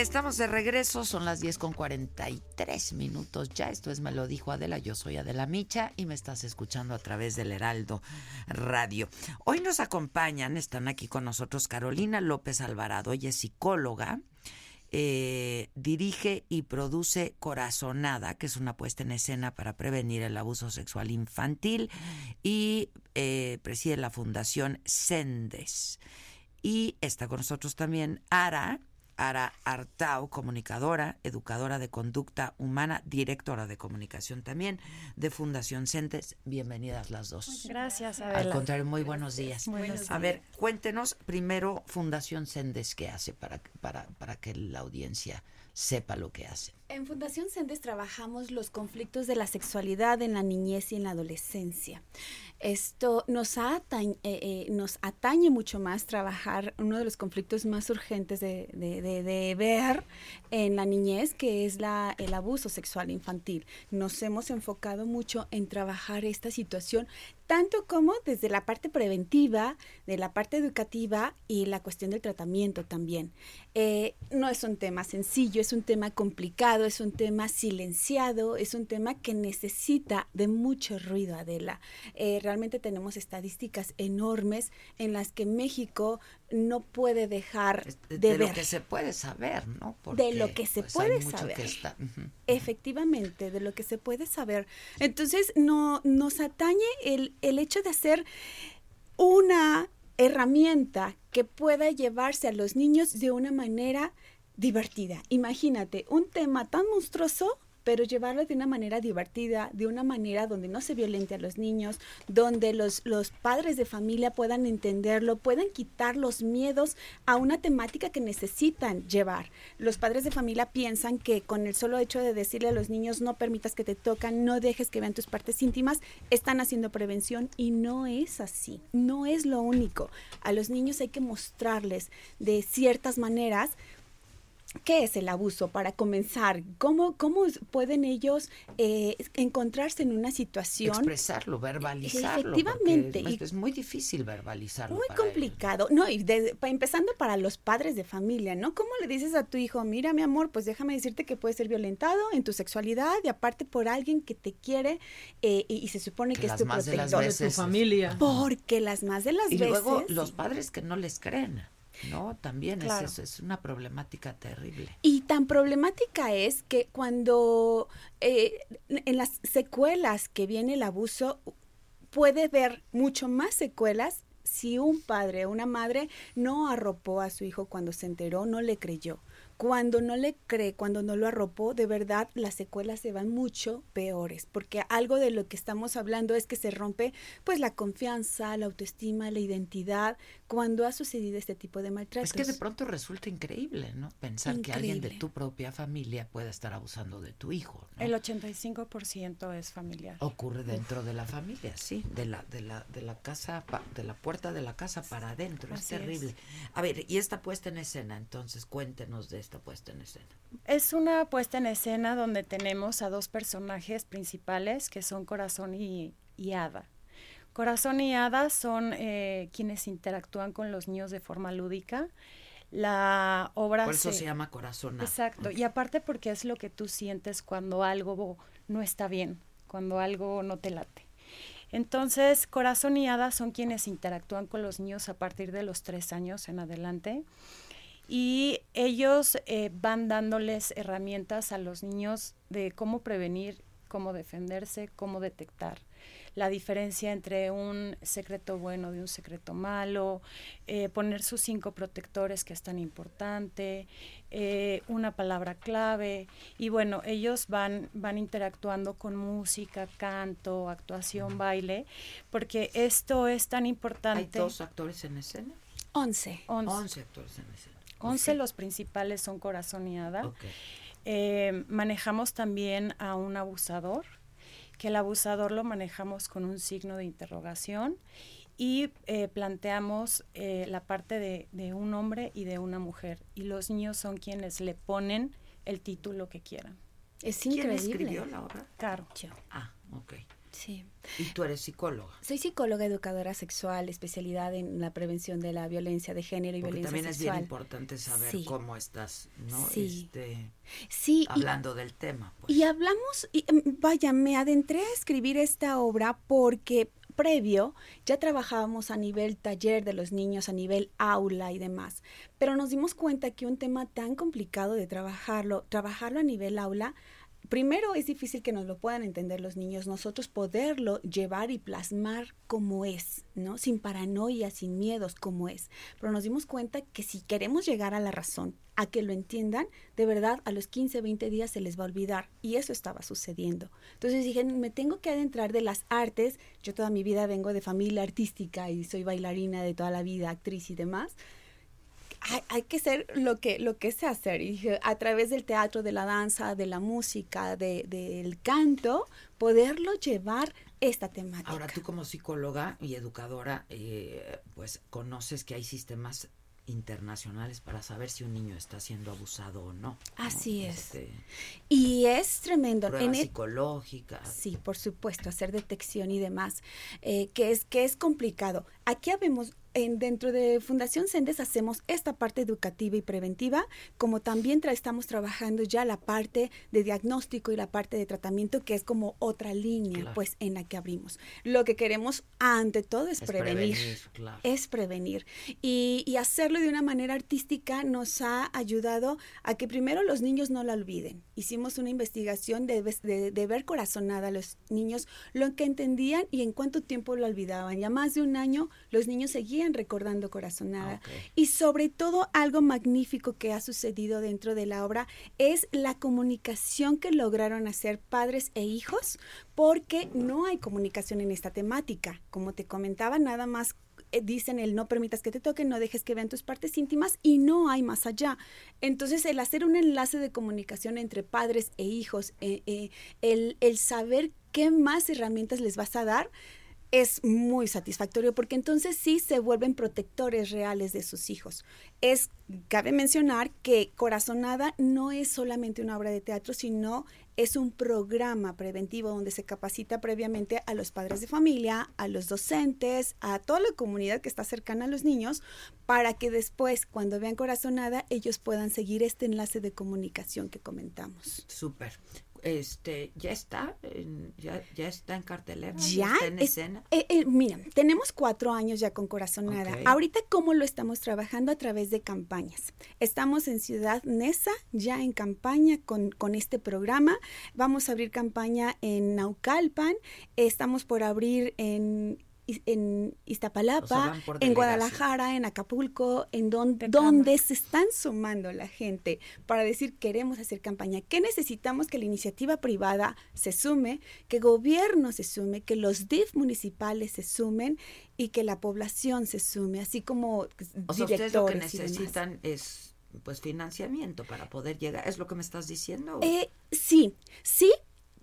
Estamos de regreso, son las 10 con 43 minutos ya. Esto es Me lo dijo Adela, yo soy Adela Micha y me estás escuchando a través del Heraldo Radio. Hoy nos acompañan, están aquí con nosotros Carolina López Alvarado, ella es psicóloga, eh, dirige y produce Corazonada, que es una puesta en escena para prevenir el abuso sexual infantil y eh, preside la fundación Sendes. Y está con nosotros también Ara, Ara Artao, comunicadora, educadora de conducta humana, directora de comunicación también de Fundación Centes. Bienvenidas las dos. Gracias, Al Adela. contrario, muy buenos días. Buenos A días. ver, cuéntenos primero Fundación Sendes qué hace para, para, para que la audiencia sepa lo que hace. En Fundación Sendes trabajamos los conflictos de la sexualidad en la niñez y en la adolescencia. Esto nos, atañe, eh, eh, atañe mucho más trabajar uno de los conflictos más urgentes de, ver en la niñez, que es el abuso sexual infantil. Nos hemos enfocado mucho en trabajar esta situación, tanto como desde la parte preventiva, de la parte educativa y la cuestión del tratamiento también. Eh, no es un tema sencillo, es un tema complicado, es un tema silenciado, es un tema que necesita de mucho ruido, Adela. Eh, realmente tenemos estadísticas enormes en las que México no puede dejar de, De, lo ver. que se puede saber, ¿no? de lo que se pues, hay puede mucho saber. que está-. Efectivamente, de lo que se puede saber. Entonces, no, nos atañe el, el hecho de hacer una herramienta que pueda llevarse a los niños de una manera divertida. Imagínate, un tema tan monstruoso pero llevarlo de una manera divertida, de una manera donde no se violente a los niños, donde los, los padres de familia puedan entenderlo, puedan quitar los miedos a una temática que necesitan llevar. Los padres de familia piensan que con el solo hecho de decirle a los niños no permitas que te tocan, no dejes que vean tus partes íntimas, están haciendo prevención y no es así, no es lo único. A los niños hay que mostrarles de ciertas maneras ¿Qué es el abuso para comenzar? ¿Cómo, cómo pueden ellos eh, encontrarse en una situación? Expresarlo, verbalizarlo. Efectivamente. y Es, es muy difícil verbalizarlo. muy para ellos. complicado. No, y de- pa- empezando para los padres de familia, ¿no? ¿Cómo le dices a tu hijo, mira, mi amor, pues déjame decirte que puedes ser violentado en tu sexualidad y aparte por alguien que te quiere eh, y, y se supone que, Que es tu más de las protector. veces- familia. Porque las más de las Y veces... luego los padres que no les creen. No, también Claro. es, eso, es una problemática terrible. Y tan problemática es que cuando eh, en las secuelas que viene el abuso, puede ver mucho más secuelas si un padre o una madre no arropó a su hijo cuando se enteró, no le creyó. Cuando no le cree, cuando no lo arropó, de verdad las secuelas se van mucho peores, porque algo de lo que estamos hablando es que se rompe pues la confianza, la autoestima, la identidad, cuando ha sucedido este tipo de maltratos. Es que de pronto resulta increíble, ¿no? Pensar que alguien de tu propia familia pueda estar abusando de tu hijo. ¿no? El 85% es familiar. Ocurre dentro de la familia, sí, de la, de la, de la casa, pa- de la puerta de la casa para adentro, es Así es. terrible. A ver, y esta puesta en escena, entonces cuéntenos de esta puesta en escena. Es una puesta en escena donde tenemos a dos personajes principales que son Corazón y, y Hada. Corazón y Hada son eh, quienes interactúan con los niños de forma lúdica. La obra Por eso se llama Corazón. Exacto, y aparte porque es lo que tú sientes cuando algo no está bien, cuando algo no te late. Entonces, Corazón y Hada son quienes interactúan con los niños a partir de los tres años en adelante y ellos eh, van dándoles herramientas a los niños de cómo prevenir, cómo defenderse, cómo detectar la diferencia entre un secreto bueno de un secreto malo, eh, poner sus cinco protectores que es tan importante, eh, una palabra clave y bueno, ellos van, van interactuando con música, canto, actuación, baile, porque esto es tan ¿Hay importante. dos actores en escena? Once. Once. Once actores en escena. 11 los principales son Corazón y Hada. Ok. Eh, manejamos también a un abusador, que el abusador lo manejamos con un signo de interrogación y eh, planteamos eh, la parte de, de un hombre y de una mujer. Y los niños son quienes le ponen el título que quieran. Es ¿Quién increíble. escribió la obra? Claro. Ah, ok. Sí. Y tú eres psicóloga. Soy psicóloga educadora sexual, especialidad en la prevención de la violencia de género y Porque violencia también es sexual. bien importante saber Sí. cómo estás, ¿no? Sí. Este, Sí, y- hablando del tema. pues. Y hablamos, y, em, vaya, me adentré a escribir esta obra porque previo ya trabajábamos a nivel taller de los niños, a nivel aula y demás, pero nos dimos cuenta que un tema tan complicado de trabajarlo, trabajarlo a nivel aula, primero es difícil que nos lo puedan entender los niños, nosotros poderlo llevar y plasmar como es, ¿no? Sin paranoia, sin miedos, como es. Pero nos dimos cuenta que si queremos llegar a la razón, a que lo entiendan, de verdad a los 15, 20 días se les va a olvidar. Y eso estaba sucediendo. Entonces dije, me tengo que adentrar de las artes. Yo toda mi vida vengo de familia artística y soy bailarina de toda la vida, actriz y demás hay, hay que ser lo que, lo que sé hacer. Y a través del teatro, de la danza, de la música, de- del canto, poderlo llevar esta temática. Ahora tú como psicóloga y educadora, eh, pues conoces que hay sistemas internacionales para saber si un niño está siendo abusado o no. ¿no? Así es. Este, Y es tremendo. pruebas el- psicológicas. Sí, por supuesto, hacer detección y demás, eh, que es que es complicado. Aquí habemos en, dentro de Fundación Sendes hacemos esta parte educativa y preventiva, como también tra- estamos trabajando ya la parte de diagnóstico y la parte de tratamiento, que es como otra línea, Claro. pues, en la que abrimos. Lo que queremos ante todo es, Es prevenir. prevenir, claro. Es prevenir. Y, y hacerlo de una manera artística nos ha ayudado a que primero los niños no la olviden. Hicimos una investigación de, de- de ver corazonada a los niños, lo que entendían y en cuánto tiempo lo olvidaban. Ya más de un año los niños seguían recordando corazonada. Y sobre todo algo magnífico que ha sucedido dentro de la obra es la comunicación que lograron hacer padres e hijos, porque no hay comunicación en esta temática. Como te comentaba, nada más eh, dicen el no permitas que te toquen, no dejes que vean tus partes íntimas y no hay más allá. Entonces el hacer un enlace de comunicación entre padres e hijos, eh, eh, el, el saber qué más herramientas les vas a dar, es muy satisfactorio porque entonces sí se vuelven protectores reales de sus hijos. Es, cabe mencionar que Corazonada no es solamente una obra de teatro, sino es un programa preventivo donde se capacita previamente a los padres de familia, a los docentes, a toda la comunidad que está cercana a los niños, para que después, cuando vean Corazonada, ellos puedan seguir este enlace de comunicación que comentamos. Súper. Este, ya está, en, ya, ya está en cartelera, ya está en es- escena. eh, eh, mira, tenemos cuatro años ya con Corazonada. Ok. Ahorita, ¿cómo lo estamos trabajando? A través de campañas. Estamos en Ciudad Neza, ya en campaña con, con este programa. Vamos a abrir campaña en Naucalpan. Estamos por abrir en en Iztapalapa, O sea, en. Guadalajara, en Acapulco, en don- donde se están sumando la gente para decir queremos hacer campaña. ¿Qué necesitamos? Que la iniciativa privada se sume, que gobierno se sume, que los DIF municipales se sumen y que la población se sume, así como O sea, ustedes lo que directores y demás. necesitan es pues financiamiento para poder llegar, ¿es lo que me estás diciendo? Eh, sí, sí,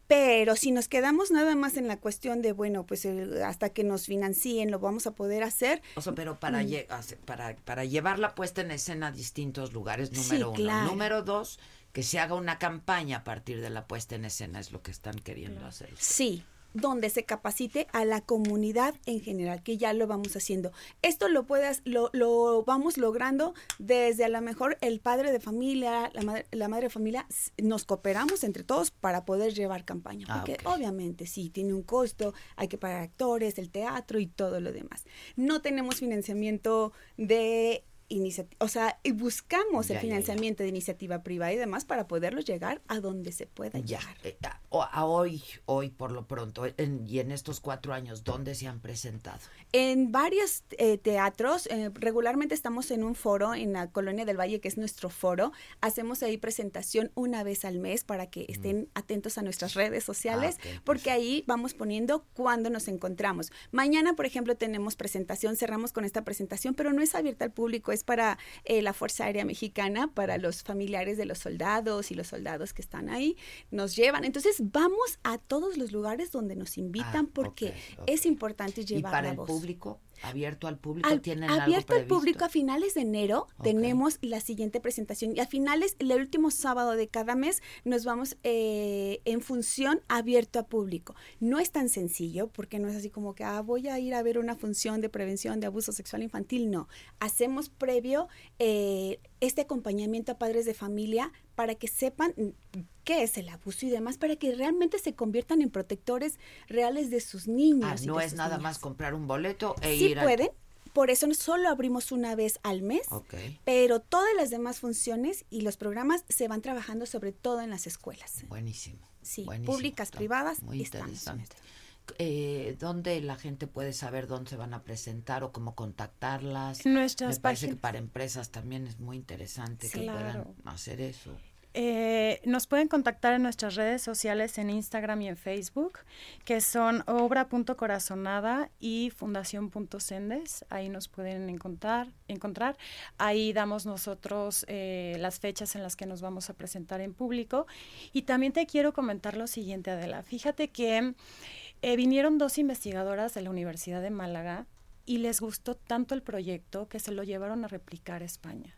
pero si nos quedamos nada más en la cuestión de, bueno, pues el- hasta que nos financien lo vamos a poder hacer. O sea, pero para, Mm. lle- para, para llevarla puesta en escena a distintos lugares, Sí, número uno. claro. Número dos, que se haga una campaña a partir de la puesta en escena, es lo que están queriendo hacer. Sí, donde se capacite a la comunidad en general, que ya lo vamos haciendo. Esto lo puedas, lo, lo vamos logrando desde a lo mejor el padre de familia, la madre, la madre de familia, nos cooperamos entre todos para poder llevar campaña. Ah, Porque obviamente sí, tiene un costo, hay que pagar actores, el teatro y todo lo demás. No tenemos financiamiento de iniciativa, o sea, y buscamos Ya, el ya, ya. financiamiento de iniciativa privada y demás para poderlo llegar a donde se pueda llegar. eh, a, o- a hoy, hoy por lo pronto, en- y en estos cuatro años, ¿dónde se han presentado? En varios eh, teatros, eh, regularmente estamos en un foro en la Colonia del Valle, que es nuestro foro. Hacemos ahí presentación una vez al mes para que estén atentos a nuestras redes sociales, Ah, porque ahí vamos poniendo cuándo nos encontramos. Mañana, por ejemplo, tenemos presentación, cerramos con esta presentación, pero no es abierta al público, es para eh, la Fuerza Aérea Mexicana, para los familiares de los soldados y los soldados que están ahí, nos llevan. Entonces, vamos a todos los lugares donde nos invitan, Ah, porque es importante ¿Y llevar para la el voz. público? ¿Abierto al público? Al- ¿Tienen abierto algo al público a finales de enero tenemos la siguiente presentación. Y a finales el último sábado de cada mes nos vamos eh, en función abierto a público. No es tan sencillo porque no es así como que ah, voy a ir a ver una función de prevención de abuso sexual infantil no. Hacemos previo eh, este acompañamiento a padres de familia para que sepan qué es el abuso y demás para que realmente se conviertan en protectores reales de sus niños Ah, y no es nada niñas. más comprar un boleto e Sí ir a... pueden, por eso solo abrimos una vez al mes, Ok. pero todas las demás funciones y los programas se van trabajando sobre todo en las escuelas. Buenísimo. Sí, buenísimo, públicas, privadas, Muy estamos. Eh, ¿Dónde la gente puede saber dónde se van a presentar o cómo contactarlas? Nuestras Me parece que para empresas también es muy interesante que puedan hacer eso. Eh, nos pueden contactar en nuestras redes sociales en Instagram y en Facebook, que son obra.corazonada y fundación.sendes. Ahí nos pueden encontrar. encontrar. Ahí damos nosotros eh, las fechas en las que nos vamos a presentar en público. Y también te quiero comentar lo siguiente, Adela. Fíjate que eh, vinieron dos investigadoras de la Universidad de Málaga y les gustó tanto el proyecto que se lo llevaron a replicar a España.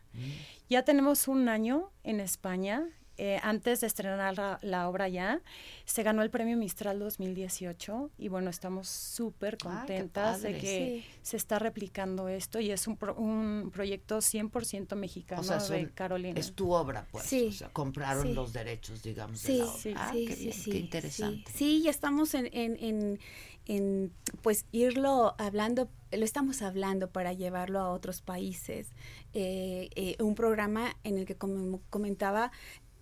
Ya tenemos un año en España. Eh, antes de estrenar la, la obra ya, se ganó el premio Mistral 2018 y bueno, estamos súper Ah, contentas de que se está replicando esto y es un, pro- un proyecto 100% mexicano O sea, de Carolina. es tu obra, pues. Sí, o sea, compraron sí. los derechos, digamos, de Sí, la obra. sí, Ah, sí, qué sí, bien, sí, qué interesante. Sí, sí, ya estamos en, en, en, en, pues irlo hablando, lo estamos hablando para llevarlo a otros países. Eh, eh, un programa en el que como comentaba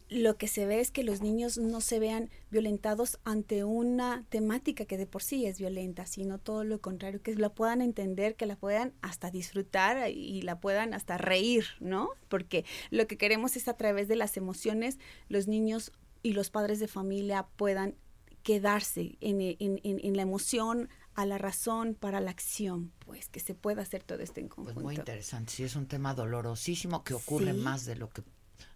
lo que se ve es que los niños no se vean violentados ante una temática que de por sí es violenta, sino todo lo contrario, que la puedan entender, que la puedan hasta disfrutar y la puedan hasta reír, ¿no? Porque lo que queremos es a través de las emociones los niños y los padres de familia puedan quedarse en, en- en- en la emoción, a la razón, para la acción, pues que se pueda hacer todo esto en conjunto. Pues muy interesante. Sí, es un tema dolorosísimo que ocurre Sí. más de lo que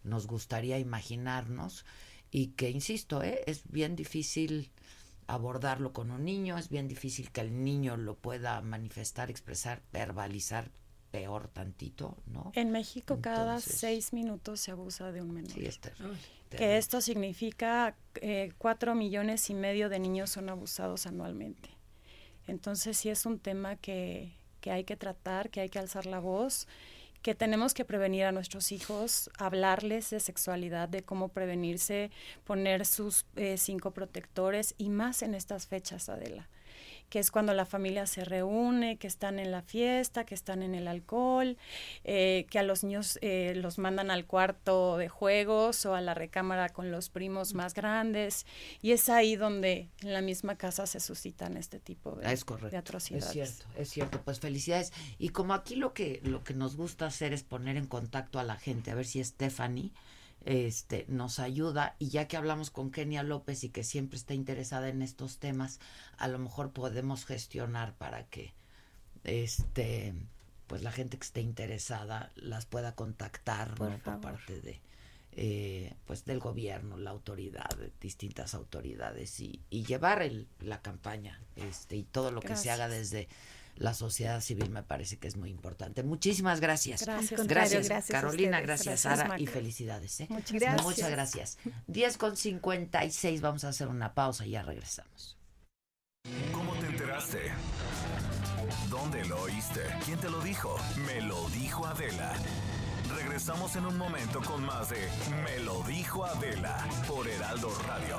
nos gustaría imaginarnos y que, insisto, ¿eh? es bien difícil abordarlo con un niño, es bien difícil que el niño lo pueda manifestar, expresar, verbalizar peor tantito, ¿no? En México cada seis minutos se abusa de un menor. Sí, es terrible, Que esto significa eh, cuatro millones y medio de niños son abusados anualmente. Entonces sí es un tema que, que hay que tratar, que hay que alzar la voz, que tenemos que prevenir a nuestros hijos, hablarles de sexualidad, de cómo prevenirse, poner sus eh, cinco protectores y más en estas fechas, Adela que es cuando la familia se reúne, que están en la fiesta, que están en el alcohol, eh, que a los niños eh, los mandan al cuarto de juegos o a la recámara con los primos más grandes. Y es ahí donde en la misma casa se suscitan este tipo de, es de atrocidades. Es cierto, es cierto. Pues felicidades. Y como aquí lo que, lo que nos gusta hacer es poner en contacto a la gente, a ver si Stephanie este, nos ayuda. Y ya que hablamos con Kenia López y que siempre está interesada en estos temas, a lo mejor podemos gestionar para que este pues la gente que esté interesada las pueda contactar por, parte de eh, pues del gobierno, la autoridad, distintas autoridades y, y llevar el, la campaña este y todo lo que se haga desde la sociedad civil me parece que es muy importante. Muchísimas gracias. Gracias, gracias, Carolina, gracias, Sara y felicidades. ¿eh? Muchas gracias. Muchas gracias. 10 con 56, vamos a hacer una pausa y ya regresamos. ¿Cómo te enteraste? ¿Dónde lo oíste? ¿Quién te lo dijo? Me lo dijo Adela. Regresamos en un momento con más de Me lo dijo Adela por Heraldo Radio.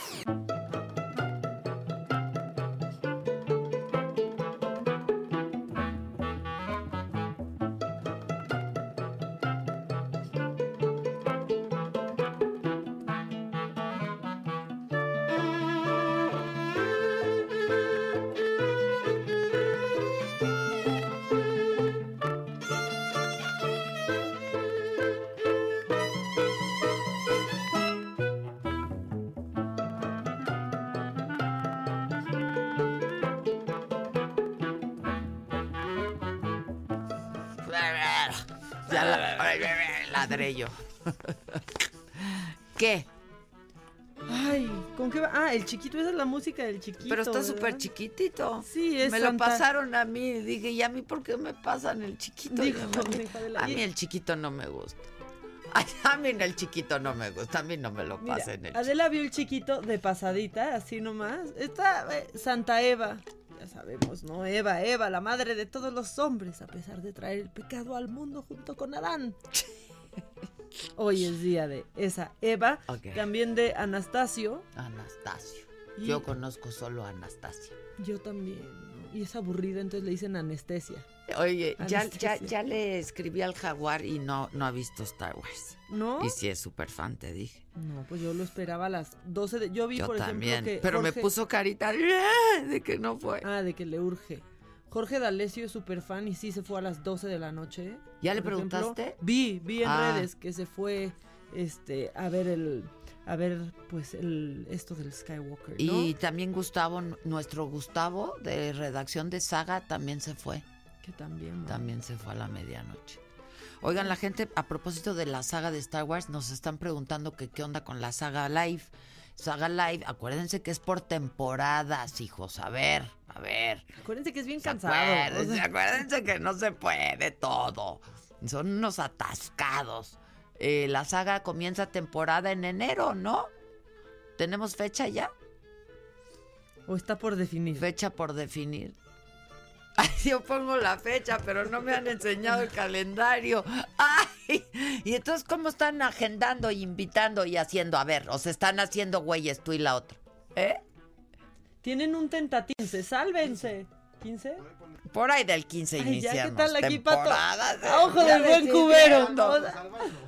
Ladré yo. ¿Qué? Ay, ¿con qué va? Ah, el chiquito, esa es la música del chiquito. Pero está súper chiquitito. Sí, es Me lo pasaron a mí. Dije, ¿y a mí por qué me pasan el chiquito? Dijo, me- a mí el chiquito no me gusta. Ay, a mí el chiquito no me gusta. A mí no me lo Mira, pasen el Adela vio el chiquito de pasadita, así nomás. Está eh, Santa Eva. Ya sabemos, ¿no? Eva, Eva, la madre de todos los hombres, a pesar de traer el pecado al mundo junto con Adán. Hoy es día de esa Eva, también de Anastasio. Anastasio. Y- Yo conozco solo a Anastasia. Yo también. ¿no? Y es aburrida, entonces le dicen anestesia. Oye, ya, ya, ya le escribí al jaguar y no, no ha visto Star Wars. ¿No? Y sí es súper fan, te dije. No, pues yo lo esperaba a las 12 de... Yo vi, Yo por también. ejemplo, que Pero me puso carita de que no fue. Ah, de que le urge. Jorge D'Alessio es súper fan y sí se fue a las 12 de la noche. ¿Ya le ejemplo, preguntaste? vi, vi en Ah. redes que se fue este a ver el a ver pues el esto del Skywalker, ¿no? Y también Gustavo, nuestro Gustavo de redacción de Saga también se fue. que también. ¿no? También se fue a la medianoche. Oigan, la gente, a propósito de la saga de Star Wars, nos están preguntando que qué onda con la saga live. Saga live, acuérdense que es por temporadas, hijos. A ver, a ver. Acuérdense que es bien cansado. Acuérdense, o sea, acuérdense que no se puede todo. Son unos atascados. Eh, la saga comienza temporada en enero, ¿no? ¿Tenemos fecha ya? o está por definir. Fecha por definir. Yo pongo la fecha, pero no me han enseñado el calendario. Ay, y entonces, ¿cómo están agendando, y invitando y haciendo? A ver, o se están haciendo güeyes tú y la otra. ¿Eh? Tienen un tentativo, sálvense. ¿15? Por ahí del 15 Ay, ya, ¿qué iniciamos. tal aquí, Pato? ojo del buen cubero.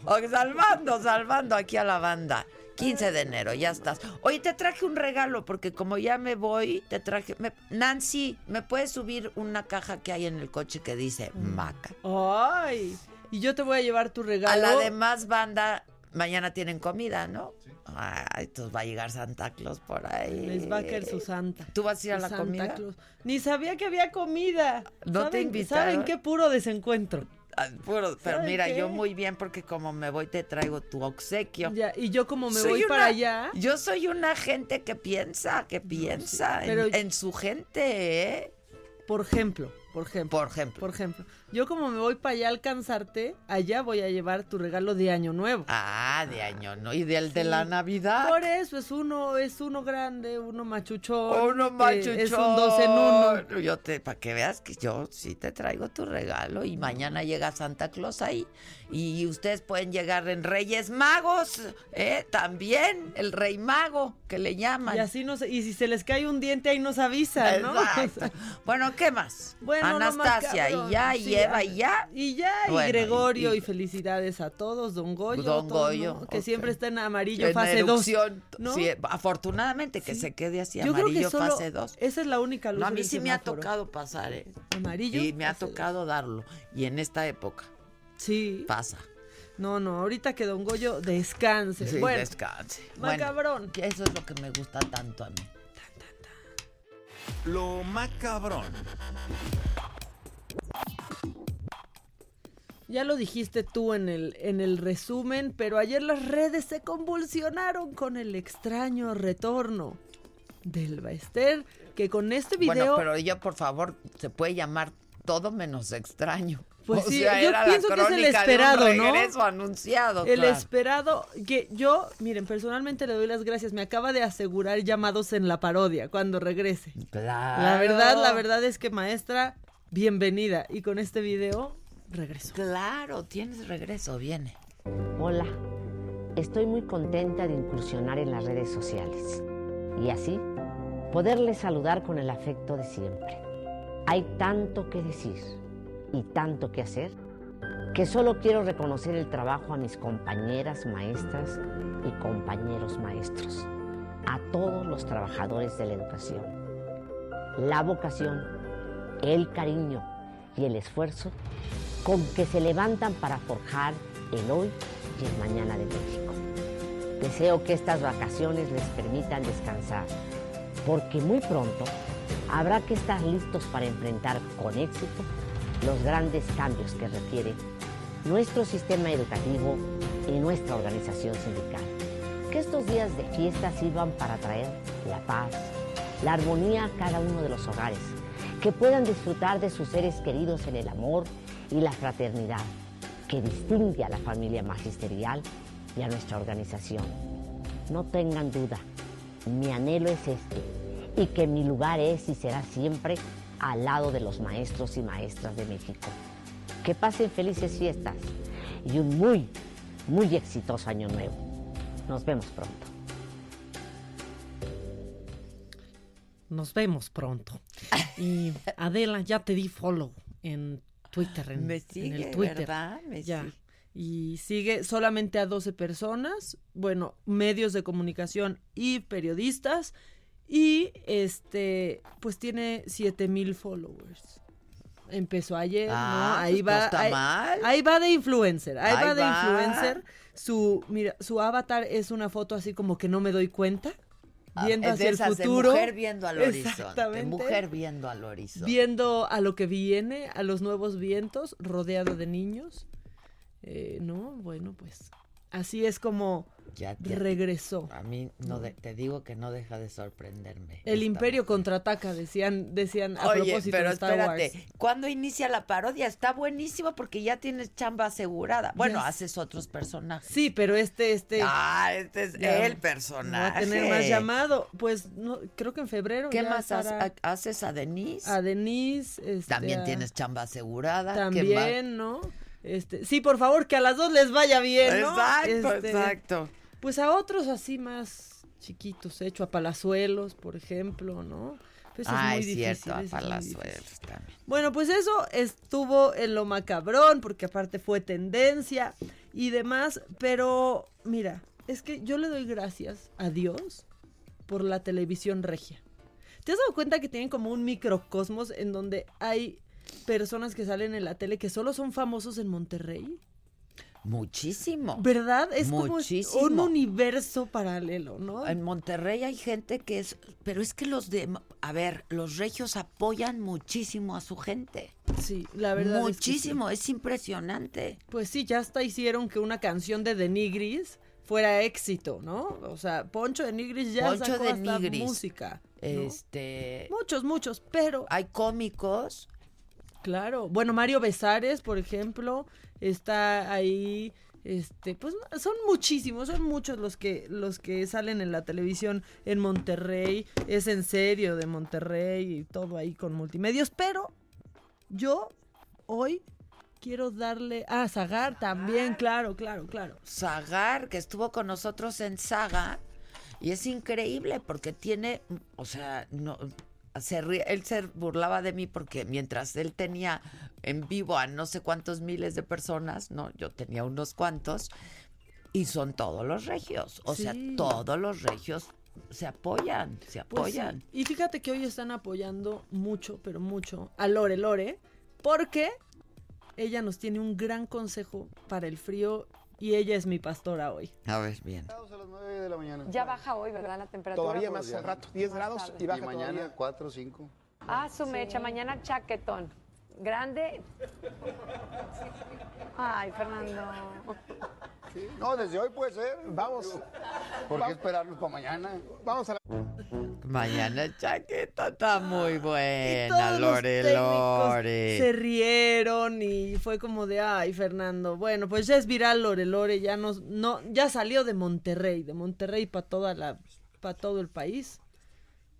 O salvando, salvando aquí a la banda. 15 de enero, ya estás. Oye, te traje un regalo porque como ya me voy, te traje... me- Nancy, ¿me puedes subir una caja que hay en el coche que dice Maca? Ay, y yo te voy a llevar tu regalo. A la demás banda, mañana tienen comida, ¿no? Ay, entonces va a llegar Santa Claus por ahí. Les va a caer su santa. ¿Tú vas a ir a la Santa comida? Claus. Ni sabía que había comida. ¿No te ¿Saben- invitaron? ¿Saben qué puro desencuentro? Ah, pero ¿Saben mira, qué? yo muy bien porque como me voy te traigo tu obsequio. Ya, y yo como me Soy voy una- para allá. Yo soy una gente que piensa, que piensa en- pero- en, su gente, ¿eh? Por ejemplo, por ejemplo. Por ejemplo. Por ejemplo. Yo como me voy para allá a alcanzarte, allá voy a llevar tu regalo de año nuevo. Ah, de año, ¿no? Y del de la. Navidad. Por eso es uno, es uno grande, uno machuchón. Uno que machuchón. Es un dos en uno. Yo te, para que veas que yo sí te traigo tu regalo y mañana llega Santa Claus ahí. Y ustedes pueden llegar en Reyes Magos, ¿eh? También, el Rey Mago, que le llaman. Y así no y si se les cae un diente ahí nos avisan, ¿no? Exacto. Bueno, ¿qué más? Bueno, Anastasia, más y ya, sí, y Eva, y ya. Y ya, Bueno, y Gregorio, y- y, felicidades a todos, Don Goyo. Don todos, Goyo, ¿no? que siempre está en amarillo, En fase 2. erupción, ¿no? sí, afortunadamente que se quede así Yo creo que amarillo solo fase 2. esa es la única luz No, a mí sí me ha tocado pasar, ¿eh? Amarillo. Y me ha dos. tocado darlo. Y en esta época Sí. pasa. No, no, ahorita que Don Goyo descanse. Sí, bueno, descanse. Macabrón. Bueno, eso es lo que me gusta tanto a mí. Lo macabrón. Ya lo dijiste tú en el, en el resumen, pero ayer las redes se convulsionaron con el extraño retorno del Baester, que con este video... Bueno, pero yo, por favor, se puede llamar todo menos extraño. Pues o sí, sea, yo era pienso la que es el esperado, de un ¿no? regreso anunciado. El claro. esperado, que yo, miren, personalmente le doy las gracias, me acaba de asegurar llamados en la parodia cuando regrese. Claro. La verdad, la verdad es que maestra, bienvenida. Y con este video, regreso. Claro, tienes regreso, viene. Hola, estoy muy contenta de incursionar en las redes sociales y así poderles saludar con el afecto de siempre. Hay tanto que decir y tanto que hacer que solo quiero reconocer el trabajo a mis compañeras maestras y compañeros maestros, a todos los trabajadores de la educación. La vocación, el cariño y el esfuerzo con que se levantan para forjar el hoy y el mañana de México. Deseo que estas vacaciones les permitan descansar, porque muy pronto habrá que estar listos para enfrentar con éxito los grandes cambios que requiere nuestro sistema educativo y nuestra organización sindical. Que estos días de fiesta sirvan para traer la paz, la armonía a cada uno de los hogares, que puedan disfrutar de sus seres queridos en el amor y la fraternidad que distingue a la familia magisterial y a nuestra organización. No tengan duda, mi anhelo es este y que mi lugar es y será siempre al lado de los maestros y maestras de México. Que pasen felices fiestas y un muy, muy exitoso año nuevo. Nos vemos pronto. Nos vemos pronto. Y Adela, ya te di follow en Twitter, en, Me en sigue, el Twitter. ¿verdad? Me ya. sigue. Y sigue solamente a 12 personas, bueno, medios de comunicación y periodistas. Y este, pues tiene 7 mil followers. Empezó ayer, Ah, ¿no? Ahí pues no va. está ahí, mal. ahí va de influencer. Ahí, Ahí va de va. influencer. Su, mira, su avatar es una foto así como que no me doy cuenta. Ah, Viendo hacia el esas de futuro. mujer viendo al horizonte. Mujer viendo al horizonte. Viendo a lo que viene, a los nuevos vientos, rodeado de niños. Eh, no, bueno, pues así es como Ya- ya- regresó. A mí no de- te digo que no deja de sorprenderme. El imperio contraataca, decían, decían a Oye, propósito pero de Star espérate, Wars. ¿cuándo inicia la parodia? Está buenísimo porque ya tienes chamba asegurada. Bueno, haces otros personajes. Sí, pero este, este. Ah, este es ya el personaje. Va a tener más llamado. Pues no, creo que en febrero. ¿Qué ya más estará haces a Denise? A Denise. este, También a- tienes chamba asegurada. ¿Qué más? También, ¿no? Este, sí, por favor, que a las dos les vaya bien, ¿no? Exacto, Este, exacto. Pues a otros así más chiquitos, hecho a Palazuelos, por ejemplo, ¿no? Pues es ah, muy es difícil, cierto, a Palazuelos también. Bueno, pues eso estuvo en lo macabrón, porque aparte fue tendencia y demás, pero mira, es que yo le doy gracias a Dios por la televisión regia. ¿Te has dado cuenta que tienen como un microcosmos en donde hay personas que salen en la tele que solo son famosos en Monterrey? Muchísimo. ¿Verdad? Es como un universo paralelo, ¿no? En Monterrey hay gente que es, pero es que los de, a ver, los regios apoyan muchísimo a su gente. Sí, la verdad. es que sí. Muchísimo, es, impresionante. Pues sí, ya hasta hicieron que una canción de Denigris fuera éxito, ¿no? O sea, Poncho de Nigris ya Poncho sacó de hasta Nigris. música. ¿no? Este, Muchos, muchos, pero hay cómicos Claro. Bueno, Mario Besares, por ejemplo, está ahí. Este, pues son muchísimos, son muchos los que los que salen en la televisión en Monterrey, es en serio de Monterrey y todo ahí con multimedios, pero yo hoy quiero darle ah Zagar también, claro, claro, claro. Zagar que estuvo con nosotros en Saga y es increíble porque tiene, o sea, no se ríe- él se burlaba de mí porque mientras él tenía en vivo a no sé cuántos miles de personas, no, yo tenía unos cuantos y son todos los regios, o sea, todos los regios se apoyan, se Pues sí. apoyan. Y fíjate que hoy están apoyando mucho, pero mucho a Lore Lore, porque ella nos tiene un gran consejo para el frío y ella es mi pastora hoy. A ver, bien. de la mañana. Ya baja hoy, ¿verdad? La temperatura. Todavía más al rato, 10 Más grados tarde. y baja Y mañana todavía. 4 o 5. Ah, su mecha, mañana chaquetón. Grande. Ay, Fernando. No, desde hoy puede ser. Vamos. ¿Por qué esperarnos para mañana? Vamos a la... Mañana chaqueta está muy Y buena, todos Lore Lore. se rieron y fue como de, ay, Fernando, bueno, pues ya es viral Lore Lore, ya nos, no, ya salió de Monterrey, de Monterrey para toda la, para todo el país.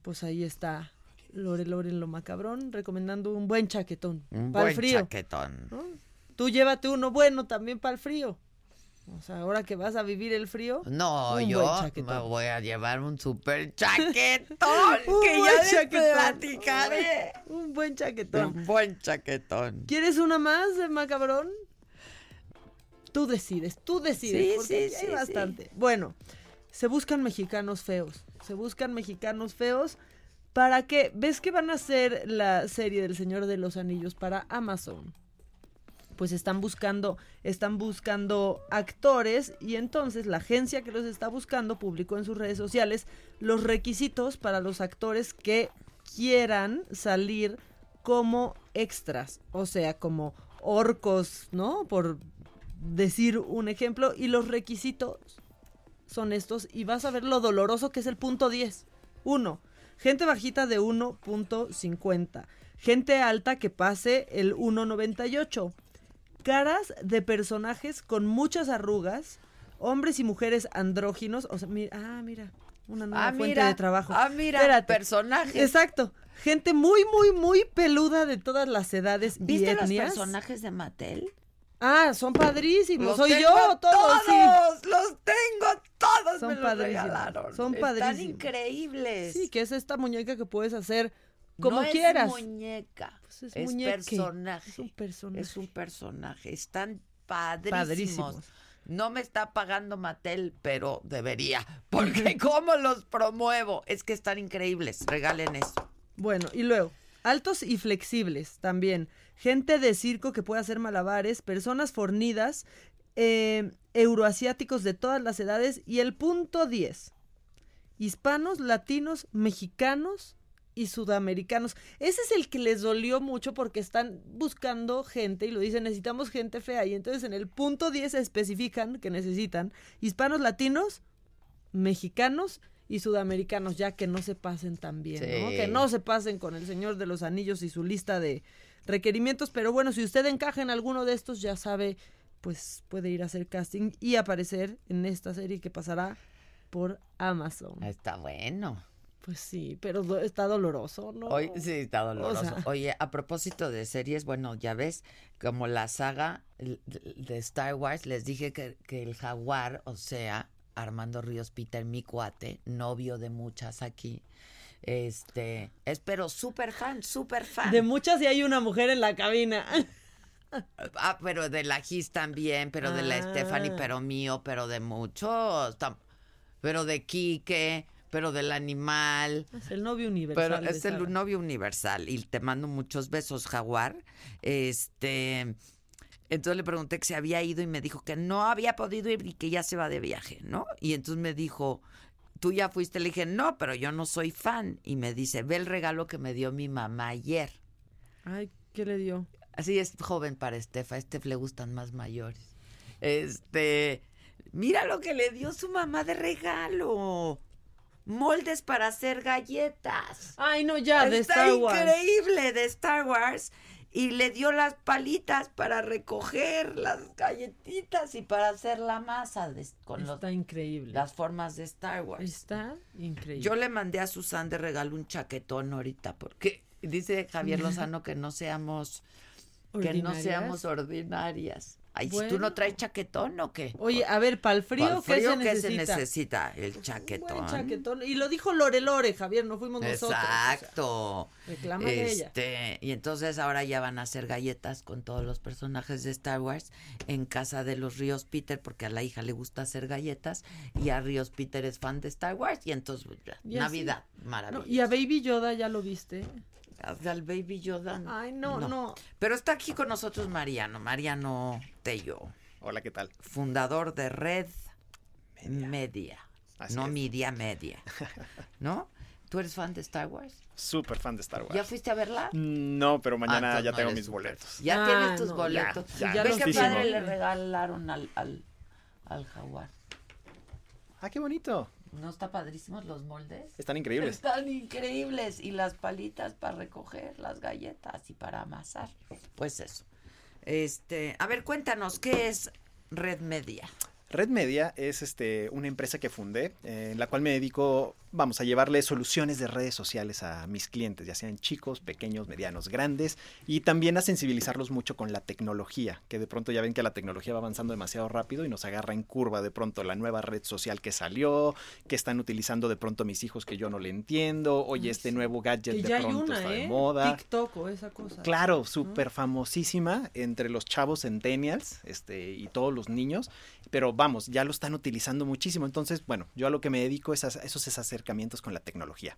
Pues ahí está Lore Lore en lo macabrón, recomendando un buen chaquetón. Un para buen el frío. chaquetón. ¿no? Tú llévate uno bueno también para el frío. O sea, ahora que vas a vivir el frío. No, yo me voy a llevar un super chaquetón Un que buen ya chaquetón. platicaré. Un buen chaquetón. Un buen chaquetón. ¿Quieres una más macabrón? Tú decides, tú decides. Sí, porque sí, hay sí, bastante. Bueno, se buscan mexicanos feos. Se buscan mexicanos feos. ¿Para qué? ¿Ves que van a hacer la serie del Señor de los Anillos para Amazon? Pues están buscando, están buscando actores y entonces la agencia que los está buscando publicó en sus redes sociales los requisitos para los actores que quieran salir como extras, o sea, como orcos, ¿no? Por decir un ejemplo, y los requisitos son estos, y vas a ver lo doloroso que es el punto 10. Uno, gente bajita de 1.50, gente alta que pase el 1.98, caras de personajes con muchas arrugas, hombres y mujeres andróginos, o sea, mira, ah, mira, una nueva Ah, fuente mira. de trabajo. Ah, mira, Espérate. personajes. Exacto. Gente muy, muy, muy peluda de todas las edades y ¿Viste los etnias. personajes de Mattel? Ah, son padrísimos. Los Soy tengo yo, todos, sí. todos, los tengo todos, Son me los padrísimos. regalaron. Son Están padrísimos. increíbles. Sí, que es esta muñeca que puedes hacer como no quieras. Es muñeca. Pues es es, personaje. Es un personaje. Es un personaje. Están padrísimos. Padrísimos. No me está pagando Mattel, pero debería. Porque cómo los promuevo. Es que están increíbles. Regalen eso. Bueno, y luego, altos y flexibles también. Gente de circo que puede hacer malabares, personas fornidas, eh, euroasiáticos de todas las edades. Y el punto 10, hispanos, latinos, mexicanos y sudamericanos. Ese es el que les dolió mucho porque están buscando gente y lo dicen, necesitamos gente fea. Y entonces en el punto 10 especifican que necesitan hispanos, latinos, mexicanos y sudamericanos, ya que no se pasen. Sí. Que no se pasen con el Señor de los Anillos y su lista de requerimientos. Pero bueno, si usted encaja en alguno de estos, ya sabe, pues puede ir a hacer casting y aparecer en esta serie que pasará por Amazon. Está bueno. Pues sí, pero do- está doloroso, ¿no? Hoy sí está doloroso. O sea- Oye, a propósito de series, bueno, ya ves, como la saga de Star Wars, les dije que, que el jaguar, o sea, Armando Ríos Peter, mi cuate, novio de muchas aquí, este, es pero súper fan, súper fan. De muchas y hay una mujer en la cabina. Ah, pero de la Gis también, pero de la Ah. Stephanie, pero mío, pero de muchos, pero de Quique, pero del animal. Es el novio universal. Pero es el novio universal y te mando muchos besos, Jaguar. Este, entonces le pregunté que se había ido y me dijo que no había podido ir y que ya se va de viaje, ¿no? Y entonces me dijo, ¿tú ya fuiste? Le dije, no, pero yo no soy fan. Y me dice, ve el regalo que me dio mi mamá ayer. Ay, ¿qué le dio? Así es joven para Estefa, a Estef le gustan más mayores. Este, mira lo que le dio su mamá de regalo. Moldes para hacer galletas. Ay, no, ya, de Está Star Wars. increíble de Star Wars. y le dio las palitas para recoger las galletitas y para hacer la masa de- con los- Está increíble. las formas de Star Wars. Está increíble. Yo le mandé a Susan de regalo un chaquetón ahorita porque dice Javier Lozano que no seamos que no seamos ordinarias. Ay, si tú no traes chaquetón o qué? Oye, a ver, para el frío, ¿qué se ¿qué necesita? se necesita? El chaquetón. Buen chaquetón. Y lo dijo Lore Lore, Javier, no fuimos nosotros. Exacto. a ella. Este, y entonces ahora ya van a hacer galletas con todos los personajes de Star Wars en casa de los Ríos Peter, porque a la hija le gusta hacer galletas y a Ríos Peter es fan de Star Wars y entonces pues, ya, Y así- Navidad, No, maravilloso. y a Baby Yoda ya lo viste. Al Baby Yoda. Ay, no, no. Pero está aquí con nosotros Mariano, Mariano Tello. Hola, ¿qué tal? Fundador de Red Media. Así no es. Media Media. ¿No? ¿Tú eres fan de Star Wars? Súper fan de Star Wars. ¿Ya fuiste a verla? No, pero mañana entonces ya no tengo mis boletos. Ya Ah, tienes tus no, boletos. ya, ya, ¿Ves qué padre le regalaron al, al, al jaguar? Ah, qué bonito. ¿No está padrísimos los moldes? Están increíbles. Están increíbles. Y las palitas para recoger las galletas y para amasar. Pues eso. Este, a ver, cuéntanos, ¿qué es Red Media? Red Media es este, una empresa que fundé, eh, en la cual me dedico, vamos, a llevarle soluciones de redes sociales a mis clientes, ya sean chicos, pequeños, medianos, grandes, y también a sensibilizarlos mucho con la tecnología, que de pronto ya ven que la tecnología va avanzando demasiado rápido y nos agarra en curva de pronto la nueva red social que salió, que están utilizando de pronto mis hijos que yo no le entiendo, oye, este nuevo gadget Que de ya hay pronto una, está de ¿eh? moda. TikTok o esa cosa. Claro, súper famosísima entre los chavos centennials este, y todos los niños, pero vamos, ya lo están utilizando muchísimo. Entonces, bueno, yo a lo que me dedico es a esos acercamientos con la tecnología.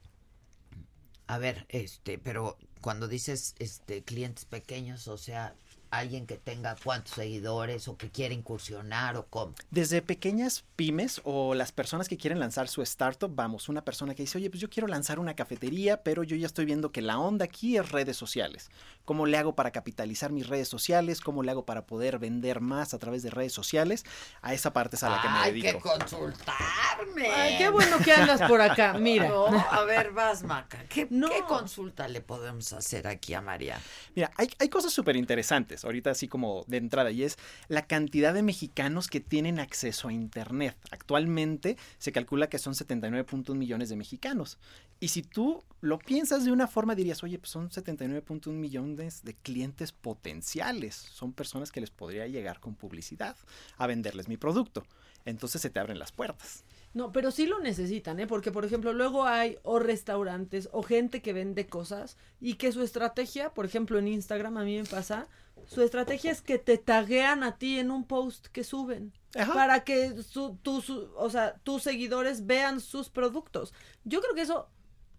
A ver, este, pero cuando dices este clientes pequeños, o sea, alguien que tenga cuántos seguidores o que quiera incursionar o cómo. Desde pequeñas pymes o las personas que quieren lanzar su startup, vamos, una persona que dice, oye, pues yo quiero lanzar una cafetería, pero yo ya estoy viendo que la onda aquí es redes sociales. ¿Cómo le hago para capitalizar mis redes sociales? ¿Cómo le hago para poder vender más a través de redes sociales? A esa parte es a la que me Hay dedico. que consultarme. Ay, qué bueno que andas por acá. Mira. No, a ver, vas, Maca. ¿Qué, qué consulta le podemos hacer aquí a María? Mira, hay, hay cosas súper interesantes, ahorita así como de entrada, y es la cantidad de mexicanos que tienen acceso a Internet. Actualmente se calcula que son 79.1 millones de mexicanos. Y si tú lo piensas de una forma, dirías, oye, pues son 79.1 millones de clientes potenciales. Son personas que les podría llegar con publicidad a venderles mi producto. Entonces se te abren las puertas. No, pero sí lo necesitan, ¿eh? Porque, por ejemplo, luego hay o restaurantes o gente que vende cosas y que su estrategia, por ejemplo, en Instagram a mí me pasa, su estrategia es que te taguean a ti en un post que suben. Para que su, tu, su- o sea, tus seguidores vean sus productos. Yo creo que eso,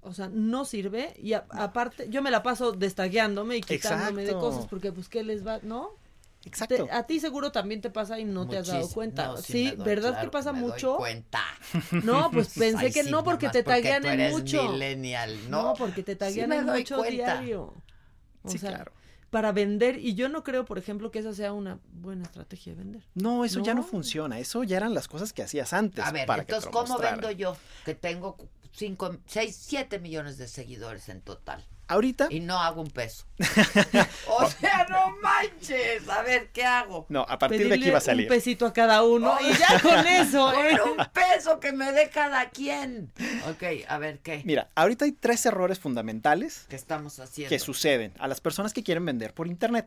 o sea, no sirve. Y a- aparte, yo me la paso destagueándome y quitándome de cosas porque, pues, ¿qué les va? ¿No? Exacto. Te- a ti seguro también te pasa y no te has dado cuenta. No, sí, me doy, ¿verdad claro que pasa me doy mucho? cuenta. No, pues pensé Ay, que sí, no porque te porque taguean en mucho. millennial, ¿no? No, porque te taguean en doy mucho cuenta. diario. O Sí, sea, claro. para vender y yo no creo, por ejemplo, que esa sea una buena estrategia de vender. No, eso ya no funciona. Eso ya eran las cosas que hacías antes. A ver, para entonces, ¿cómo vendo yo? Que tengo 5, 6, 7 millones de seguidores en total. Ahorita. Y no hago un peso. o sea, no manches. A ver, ¿qué hago? No, a partir de aquí va a salir. Un pesito a cada uno y ya con eso, ¿eh? Con un peso que me dé cada quien. Ok, a ver, ¿qué? Mira, ahorita hay tres errores fundamentales ¿Qué estamos haciendo? que suceden a las personas que quieren vender por internet.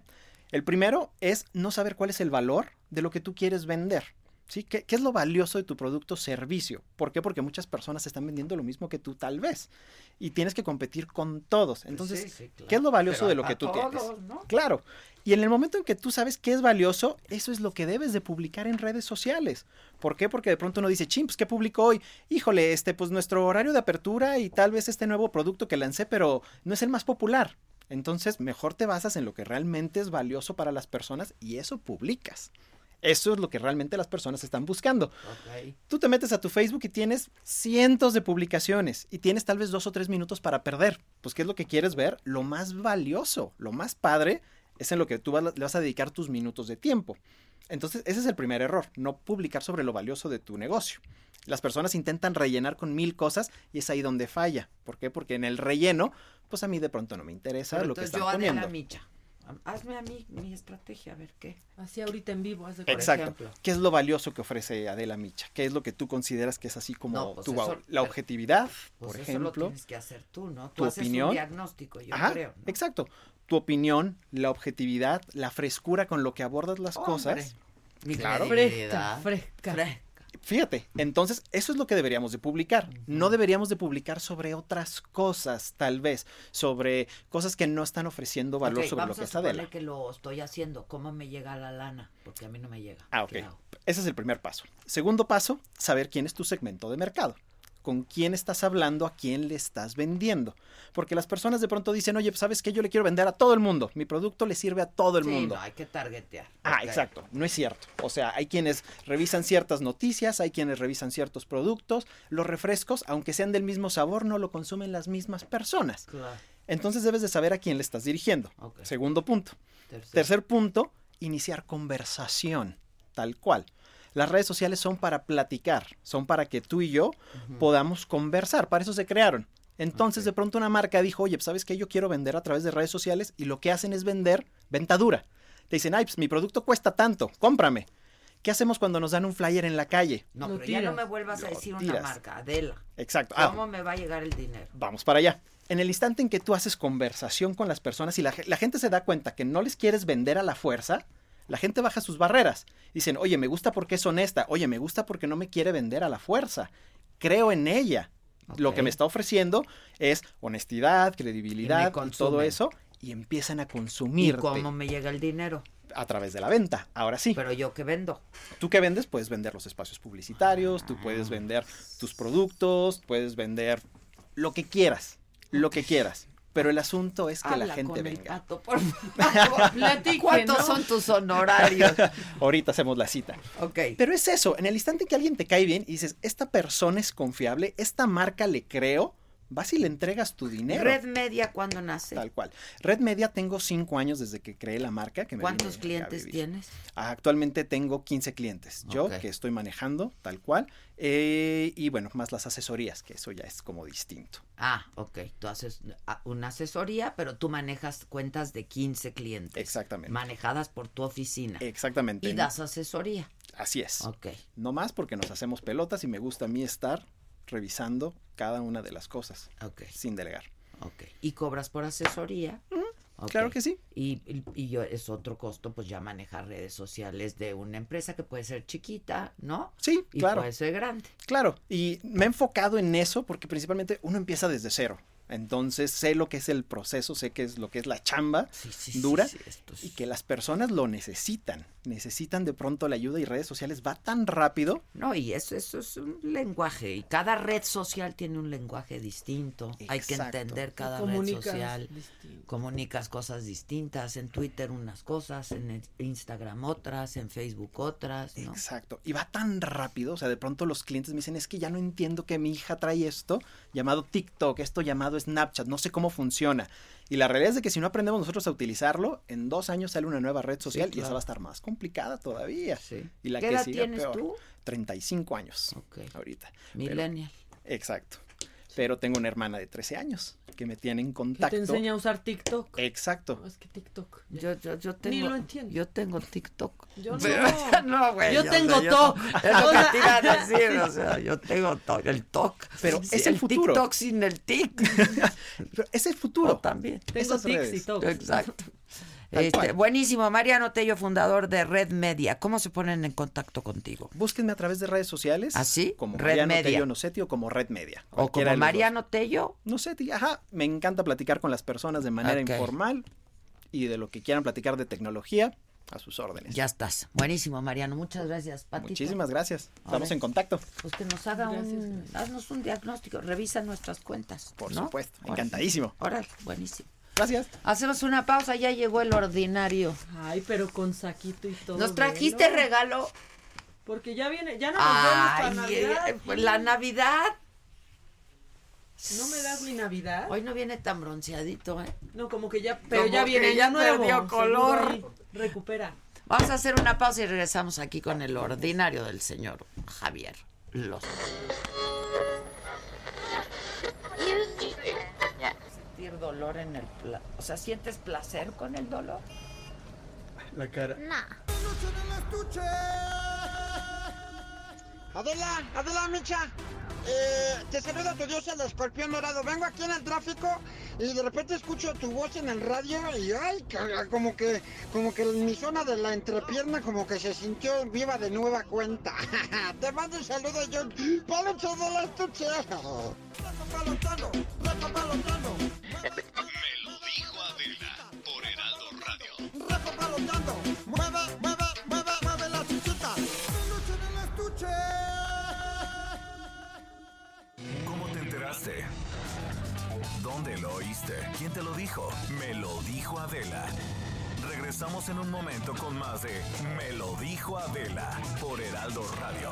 El primero es no saber cuál es el valor de lo que tú quieres vender. ¿Sí? ¿Qué, qué es lo valioso de tu producto o servicio? ¿Por qué? Porque muchas personas están vendiendo lo mismo que tú tal vez. Y tienes que competir con todos. Entonces, Sí, sí, claro. ¿qué es lo valioso Pero de lo que tú todos, tienes? ¿no? Claro. Y en el momento en que tú sabes qué es valioso, eso es lo que debes de publicar en redes sociales. ¿Por qué? Porque de pronto uno dice, chim, pues ¿qué publicó hoy? Híjole, este, pues nuestro horario de apertura y tal vez este nuevo producto que lancé, pero no es el más popular. Entonces, mejor te basas en lo que realmente es valioso para las personas y eso publicas. Eso es lo que realmente las personas están buscando. Tú te metes a tu Facebook y tienes cientos de publicaciones y tienes tal vez dos o tres minutos para perder. Pues, ¿qué es lo que quieres ver? Lo más valioso, lo más padre es en lo que tú vas- le vas a dedicar tus minutos de tiempo. Entonces, ese es el primer error, no publicar sobre lo valioso de tu negocio. Las personas intentan rellenar con mil cosas y es ahí donde falla. ¿Por qué? Porque en el relleno, pues a mí de pronto no me interesa Pero lo que están yo, poniendo. Micha, Hazme a mí mi estrategia, a ver qué. Así ahorita en vivo, haz de Exacto. ejemplo. ¿Qué es lo valioso que ofrece Adela Micha? ¿Qué es lo que tú consideras que es así como No, pues tu- eso- la objetividad, Pues por eso lo ejemplo? tienes que hacer tú, ¿no? Tú tu haces opinión. un diagnóstico, yo Ajá, creo. ¿no? Exacto. Tu opinión, la objetividad, la frescura con lo que abordas las Hombre, cosas. mi Claro. credibilidad. Fresca, fresca. Fíjate, entonces eso es lo que deberíamos de publicar. No deberíamos de publicar sobre otras cosas, tal vez, sobre cosas que no están ofreciendo valor sobre lo que a es Adela. suponer que lo estoy haciendo. ¿Cómo me llega la lana? Porque a mí no me llega. Ah, ok. Ese es el primer paso. Segundo paso, saber quién es tu segmento de mercado. Con quién estás hablando, a quién le estás vendiendo. Porque las personas de pronto dicen, oye, pues, ¿sabes qué? Yo le quiero vender a todo el mundo. Mi producto le sirve a todo el Sí, mundo. no, hay que targetear. Ah, exacto. No es cierto. O sea, hay quienes revisan ciertas noticias, hay quienes revisan ciertos productos. Los refrescos, aunque sean del mismo sabor, no lo consumen las mismas personas. Claro. Entonces debes de saber a quién le estás dirigiendo. Segundo punto. Tercer punto, iniciar conversación, tal cual. Las redes sociales son para platicar, son para que tú y yo podamos conversar, para eso se crearon. Entonces de pronto una marca dijo, oye, pues, ¿sabes qué? Yo quiero vender a través de redes sociales y lo que hacen es vender venta dura. Te dicen, ay, pues mi producto cuesta tanto, cómprame. ¿Qué hacemos cuando nos dan un flyer en la calle? No, Lo pero ya no tiras. me vuelvas a decir una tiras. marca, Adela. Exacto. Ah, ¿Cómo me va a llegar el dinero? vamos para allá. En el instante en que tú haces conversación con las personas y la gente se da cuenta que no les quieres vender a la fuerza, la gente baja sus barreras. Dicen, oye, me gusta porque es honesta, oye, me gusta porque no me quiere vender a la fuerza. Creo en ella. Lo que me está ofreciendo es honestidad, credibilidad y, todo eso. Y empiezan a ¿Y consumirte cómo me llega el dinero? a través de la venta. Ahora sí. Pero yo que vendo. Tú que vendes, puedes vender los espacios publicitarios, tú Ah. puedes vender tus productos, puedes vender lo que quieras, lo que quieras. Pero el asunto es que Habla la gente con el venga. pato, por favor. ¿Cuántos son tus honorarios? Ahorita hacemos la cita. ok. Pero es eso, en el instante que alguien te cae bien y dices, esta persona es confiable, esta marca le creo, vas y le entregas tu dinero. Red Media, ¿cuándo nace? Tal cual. Red Media tengo cinco años desde que creé la marca. Que me ¿Cuántos clientes tienes? Actualmente tengo 15 clientes. Yo que estoy manejando, tal cual. eh, y bueno, más las asesorías, que eso ya es como distinto. Ah, ok. Tú haces ah, una asesoría, pero tú manejas cuentas de 15 clientes. Exactamente. Manejadas por tu oficina. Exactamente. Y das asesoría. Así es. Ok. No más porque nos hacemos pelotas y me gusta a mí estar revisando cada una de las cosas sin delegar. Ok. Y cobras por asesoría. Ok. Claro que sí. Y, y- es otro costo, pues ya manejar redes sociales de una empresa que puede ser chiquita, ¿no? Sí, Y claro. puede ser grande. Claro, y me he enfocado en eso porque principalmente uno empieza desde cero. Entonces sé lo que es el proceso, sé que es lo que es la chamba Sí, sí, sí, dura sí, esto es- y que las personas lo necesitan. Necesitan de pronto la ayuda y redes sociales va tan rápido. No, y eso, eso es un lenguaje. Y cada red social tiene un lenguaje distinto. Hay que entender cada red social. distinto. Comunicas cosas distintas. En Twitter unas cosas, en Instagram otras, en Facebook otras, ¿no? Exacto. Y va tan rápido, o sea, de pronto los clientes me dicen, es que ya no entiendo que mi hija trae esto llamado TikTok, esto llamado Snapchat, no sé cómo funciona. Y la realidad es de que si no aprendemos nosotros a utilizarlo, en dos años sale una nueva red social y esa va a estar más complicada todavía. Sí. Y la ¿Qué que edad siga tienes peor. tú? 35 años Ok. ahorita. Pero- Millennial. exacto. Pero tengo una hermana de 13 años que me tiene en contacto. te enseña a usar TikTok. Exacto. No, es que TikTok. Yo, yo, yo Ni tengo, lo entiendo. yo tengo TikTok. Yo no. No, güey. Yo tengo sea, yo TOC. no- Es lo O que sea, te iba a decir, o sea, yo tengo TOC, el TOC. Pero Sí, es el futuro. TikTok sin el TIC. Pero es el futuro. También. Tengo tics y TOC. Exacto. Este, buenísimo, Mariano Tello, fundador de Red Media. ¿Cómo se ponen en contacto contigo? Búsquenme a través de redes sociales. ¿Así? Como Red Mariano Media. Tello Nocetti o como Red Media. O como los dos. Mariano Tello. Nocetti, ajá. Me encanta platicar con las personas de manera informal y de lo que quieran platicar de tecnología, a sus órdenes. Ya estás. Buenísimo, Mariano. Muchas gracias, Patito. Muchísimas gracias. Estamos en contacto. Pues que nos haga Gracias, un, gracias. haznos un diagnóstico, revisa nuestras cuentas. Por ¿no? supuesto. Encantadísimo. Órale, buenísimo. Gracias. Hacemos una pausa, ya llegó el ordinario. Ay, pero con saquito y todo. ¿Nos trajiste regalo? Porque ya viene, ya no nos vemos para Navidad. eh, pues la Navidad. ¿No me das mi Navidad? Hoy no viene tan bronceadito, ¿eh? No, como que ya, pero Como ya viene ya año nuevo. color. Recupera. Vamos a hacer una pausa y regresamos aquí con el ordinario del señor Javier Los. Dolor en el... pla- O sea, ¿sientes placer con el dolor? La cara. Adela, Adela Micha, eh, te saluda tu dios el escorpión dorado. Vengo aquí en el tráfico y de repente escucho tu voz en el radio y ay, como que, como que mi zona de la entrepierna como que se sintió viva de nueva cuenta. te mando un saludo yo, Peluche del estuche. Por Heraldo Radio. Rafa palotando, mueve, mueve, mueve, mueve la chichita. Peluche del estuche. ¿Cómo te enteraste? ¿Dónde lo oíste? ¿Quién te lo dijo? Me lo dijo Adela. Regresamos en un momento con más de Me lo dijo Adela por Heraldo Radio.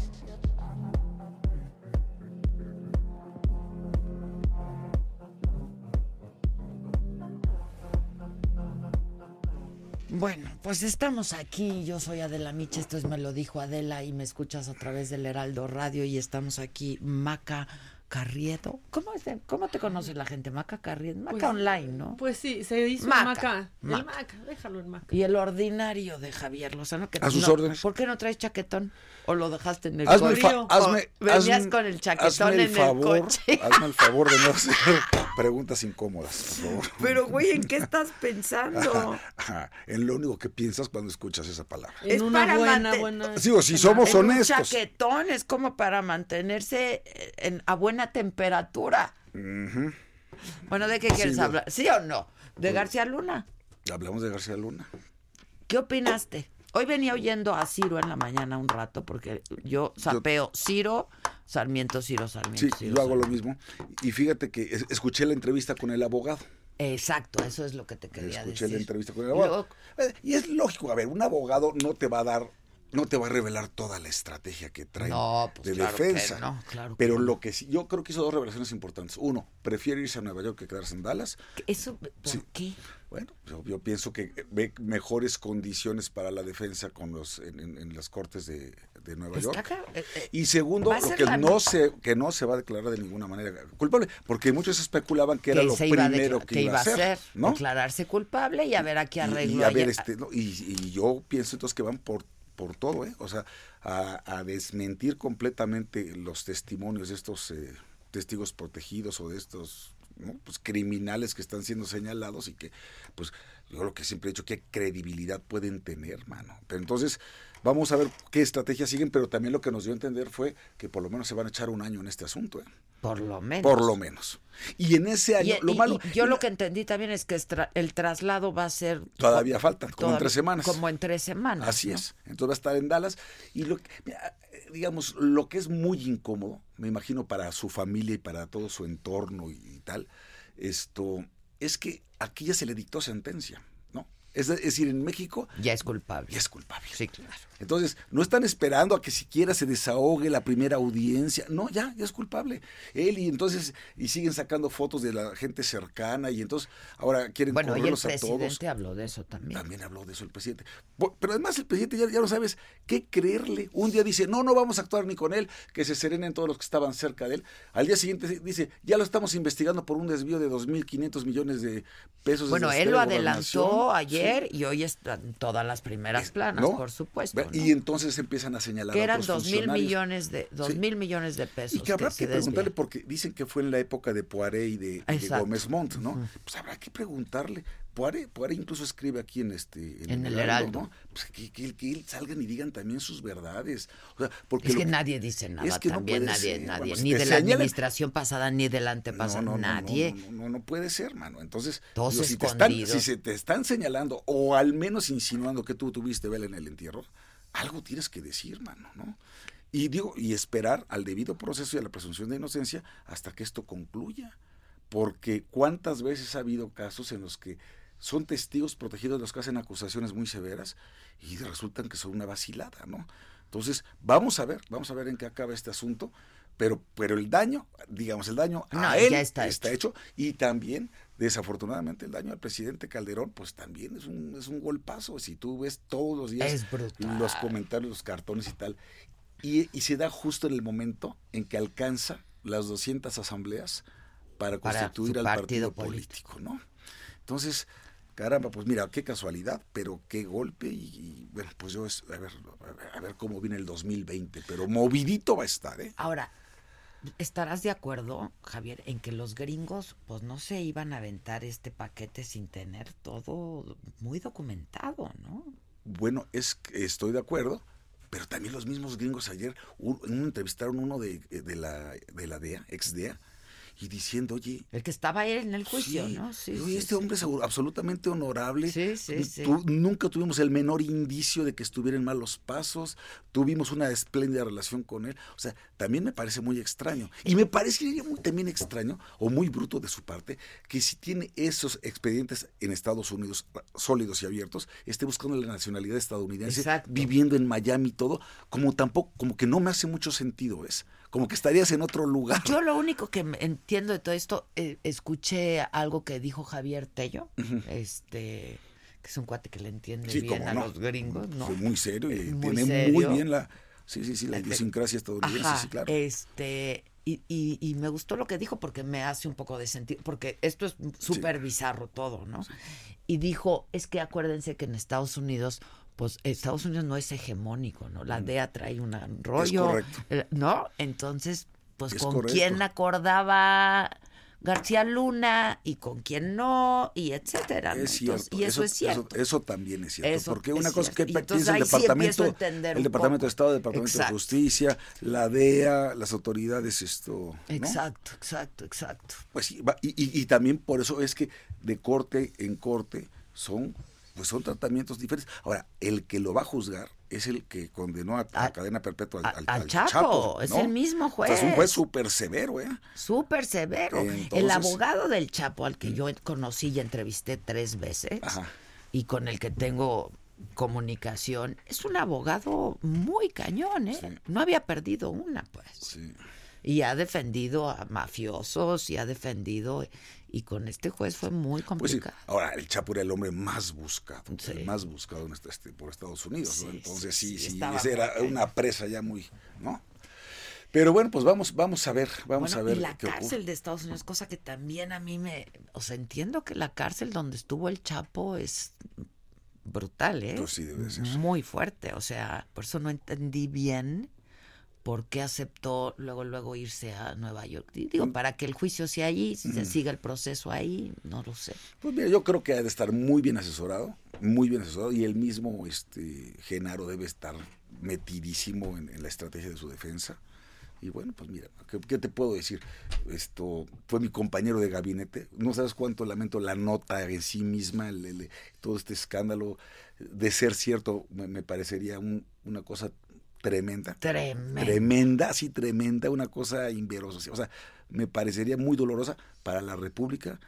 Bueno, pues estamos aquí. Yo soy Adela Micha, esto es Me lo dijo Adela y me escuchas a través del Heraldo Radio y estamos aquí Maca Carriedo. ¿Cómo, es de- ¿Cómo te conoce la gente? Maca Carriedo. Maca Pues- online, ¿no? Pues sí, se hizo Maca, Maca. Maca. El Maca, déjalo en Maca. Y el ordinario de Javier Lozano. Que A sus no- órdenes. ¿Por qué no traes chaquetón? ¿O lo dejaste en el Hazme el, coche? fa- hazme, ¿O venías hazme- con el chaquetón hazme el en favor, el coche. Hazme el favor de no hacer preguntas incómodas, por favor. Pero, güey, ¿en qué estás pensando? Ajá, en lo único que piensas cuando escuchas esa palabra. En Es una para buena, buena. Digo, si somos En un honestos. chaquetón es como para mantenerse en- a buena temperatura. Bueno, ¿de qué quieres Sí, hablar? ¿Sí o no? ¿De García Luna? Hablamos de García Luna. ¿Qué opinaste? Hoy venía oyendo a Ciro en la mañana un rato porque yo sapeo Ciro, Sarmiento, Ciro, Sarmiento. Sí, Ciro, yo hago lo mismo. Y fíjate que es- escuché la entrevista con el abogado. Exacto, eso es lo que te quería Escuché decir. la entrevista con el abogado. luego- Eh, Y es lógico, a ver, un abogado no te va a dar, no te va a revelar toda la estrategia que trae No, pues de claro que defensa. no, claro que Pero no. lo que sí, yo creo que hizo dos revelaciones importantes. Uno, prefiere irse a Nueva York que quedarse en Dallas. ¿Eso por Sí. qué? Bueno, yo, yo pienso que ve mejores condiciones para la defensa con los en, en- en las cortes de, de Nueva Está York. eh, eh, Y segundo, lo que la- no se que no se va a declarar de ninguna manera culpable, porque muchos especulaban que era lo primero que, iba a hacer, ¿no? declararse culpable y a ver a qué arreglo y, a ver, este, ¿no? y, y yo pienso entonces que van por por todo, ¿eh? O sea, a, a desmentir completamente los testimonios de estos eh, testigos protegidos o de estos pues, criminales que están siendo señalados y que, pues, yo lo que siempre he dicho, qué credibilidad pueden tener, mano. Pero entonces, vamos a ver qué estrategias siguen, pero también lo que nos dio a entender fue que por lo menos se van a echar un año en este asunto, ¿eh? Por lo menos. Por lo menos. Y en ese año, Y- lo y- malo... y yo lo que entendí también es que el traslado va a ser... Todavía falta, como en tres semanas. Como en tres semanas. Así ¿no? es. Entonces va a estar en Dallas. Y lo que, mira, digamos, lo que es muy incómodo, me imagino, para su familia y para todo su entorno y, y tal, esto, es que aquí ya se le dictó sentencia. Es, de- es decir, en México Ya es culpable. ya es culpable. Sí, claro. Entonces, no están esperando a que siquiera se desahogue la primera audiencia. No, ya, ya es culpable. Él y entonces, y siguen sacando fotos de la gente cercana y entonces ahora quieren Bueno, el correrlos a todos. presidente habló de eso también. También habló de eso el presidente. Pero además el presidente ya, ya no sabes qué creerle. Un día dice, no, no vamos a actuar ni con él, que se serenen todos los que estaban cerca de él. Al día siguiente dice, ya lo estamos investigando por un desvío de 2.500 millones de pesos. Bueno, él lo adelantó Gobernación". Ayer Sí. y hoy están todas las primeras planas, ¿no? por supuesto. Y entonces empiezan a señalar que eran dos mil millones de dos Sí. mil millones de pesos. Y que habrá que, preguntarle porque dicen que fue en la época de Poiré y de, y de Exacto. Gómez Montt, ¿no? Pues habrá que preguntarle. Poiré, Poiré incluso escribe aquí en este En el Heraldo. ¿no? Pues que, que, que salgan y digan también sus verdades. O sea, porque Es que nadie dice nada es que no también, nadie, ser, nadie, bueno, ni de la administración pasada, ni de la antepasada, no, nadie. No, no, puede ser, mano. Entonces, Todos digo, si, te están, escondidos. si se te están señalando o al menos insinuando que tú tuviste vela en el entierro, algo tienes que decir, mano, ¿no? Y digo, y esperar al debido proceso y a la presunción de inocencia hasta que esto concluya. Porque cuántas veces ha habido casos en los que son testigos protegidos los que hacen acusaciones muy severas y resultan que son una vacilada, ¿no? Entonces, vamos a ver, vamos a ver en qué acaba este asunto, pero, pero el daño, digamos, el daño No, a él está hecho. y también, desafortunadamente, el daño al presidente Calderón, pues también es un, es un golpazo. Si tú ves todos los días los comentarios, los cartones y tal, y, y se da justo en el momento en que alcanza las 200 asambleas para Para constituir al partido partido político, ¿no? Entonces, caramba, pues mira, qué casualidad, pero qué golpe y, y, bueno, pues yo es, a ver, a ver, cómo viene el 2020, pero movidito va a estar, ¿eh? Ahora, ¿estarás de acuerdo, Javier, en que los gringos pues no se iban a aventar este paquete sin tener todo muy documentado, ¿no? Bueno, es estoy de acuerdo, pero también los mismos gringos ayer un, un- entrevistaron uno de, de la de la DEA, ex DEA, y diciendo, oye, El que estaba en el juicio, Sí, ¿no? Sí, oye, sí, este hombre es absolutamente honorable. Sí, sí, sí. Tu- nunca tuvimos el menor indicio de que estuviera en malos pasos. Tuvimos una espléndida relación con él. O sea, también me parece muy extraño. Y me parecería muy también extraño o muy bruto de su parte que si tiene esos expedientes en Estados Unidos sólidos y abiertos, esté buscando la nacionalidad estadounidense, Exacto. viviendo en Miami y todo, como tampoco, como que no me hace mucho sentido, ¿es? Como que estarías en otro lugar. Yo lo único que entiendo de todo esto, eh, escuché algo que dijo Javier Tello, este, que es un cuate que le entiende Sí, bien a no. los gringos, ¿no? Fue muy serio y muy tiene serio. muy bien la, sí, sí, sí, la idiosincrasia estadounidense, Ajá, sí, claro. Este, y, y- y me gustó lo que dijo porque me hace un poco de sentido, porque esto es súper bizarro todo, ¿no? Y dijo, es que acuérdense que en Estados Unidos, pues Estados Unidos no es hegemónico, ¿no? La DEA trae un rollo, correcto. eh, ¿no? Entonces, pues Es con correcto. quién acordaba García Luna y con quién no, y etcétera. ¿no? Es Entonces, cierto. y eso, es cierto. Eso, eso también es cierto. Eso porque es una cosa cierto. que piensa el sí departamento, entender el departamento de Estado, el departamento Exacto. de Justicia, la DEA, las autoridades, esto. ¿no? Exacto, exacto, exacto. Pues sí, y, y- y también por eso es que de corte en corte son, pues son tratamientos diferentes. Ahora, el que lo va a juzgar es el que condenó a, a cadena perpetua al, al- al al Chapo, es el mismo O sea, es un juez. juez súper severo, ¿eh? Súper severo. el abogado del Chapo, al que yo conocí y entrevisté tres veces, y con el que tengo comunicación, es un abogado muy cañón, ¿eh? No había perdido una, pues. Y ha defendido a mafiosos y ha defendido. Y con este juez fue muy Pues sí, complicado. ahora el Chapo era el hombre más buscado, el más buscado en este, este- por Estados Unidos, ¿no? Entonces sí, sí, ese era una presa ya muy, ¿no? Pero bueno, pues vamos, vamos a ver, vamos Bueno, a ver y la qué cárcel ocurre. de Estados Unidos, cosa que también a mí me... O sea, entiendo que la cárcel donde estuvo el Chapo es brutal, ¿eh? Pues sí, debe ser. Muy fuerte, o sea, por eso no entendí bien por qué aceptó luego, luego irse a Nueva York. Digo, para que el juicio sea allí, se Mm. siga el proceso ahí, no lo sé. Pues mira, yo creo que ha de estar muy bien asesorado, muy bien asesorado, y el mismo este Genaro debe estar metidísimo en, en la estrategia de su defensa. Y bueno, pues mira, ¿qué, qué te puedo decir? Esto fue mi compañero de gabinete. No sabes cuánto lamento la nota en sí misma, el- el- todo este escándalo. De ser cierto, me, me parecería un- una cosa tremenda. Tremenda. Tremenda, sí, tremenda, una cosa inverosímil. O sea, me parecería muy dolorosa para la República,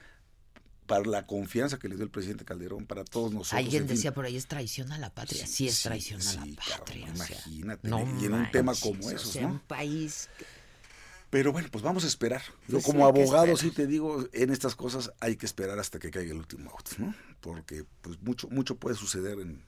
para la confianza que le dio el presidente Calderón, para todos nosotros. Alguien fin. decía por ahí es traición a la patria. Sí, es sí, traición a la patria. o sea, imagínate, no y en un tema como o esos, sea, ¿no? un país Pero bueno, pues vamos a esperar. Yo Pues como abogado sí te digo, en estas cosas hay que esperar hasta que caiga el último out, ¿no? Porque pues mucho mucho puede suceder en,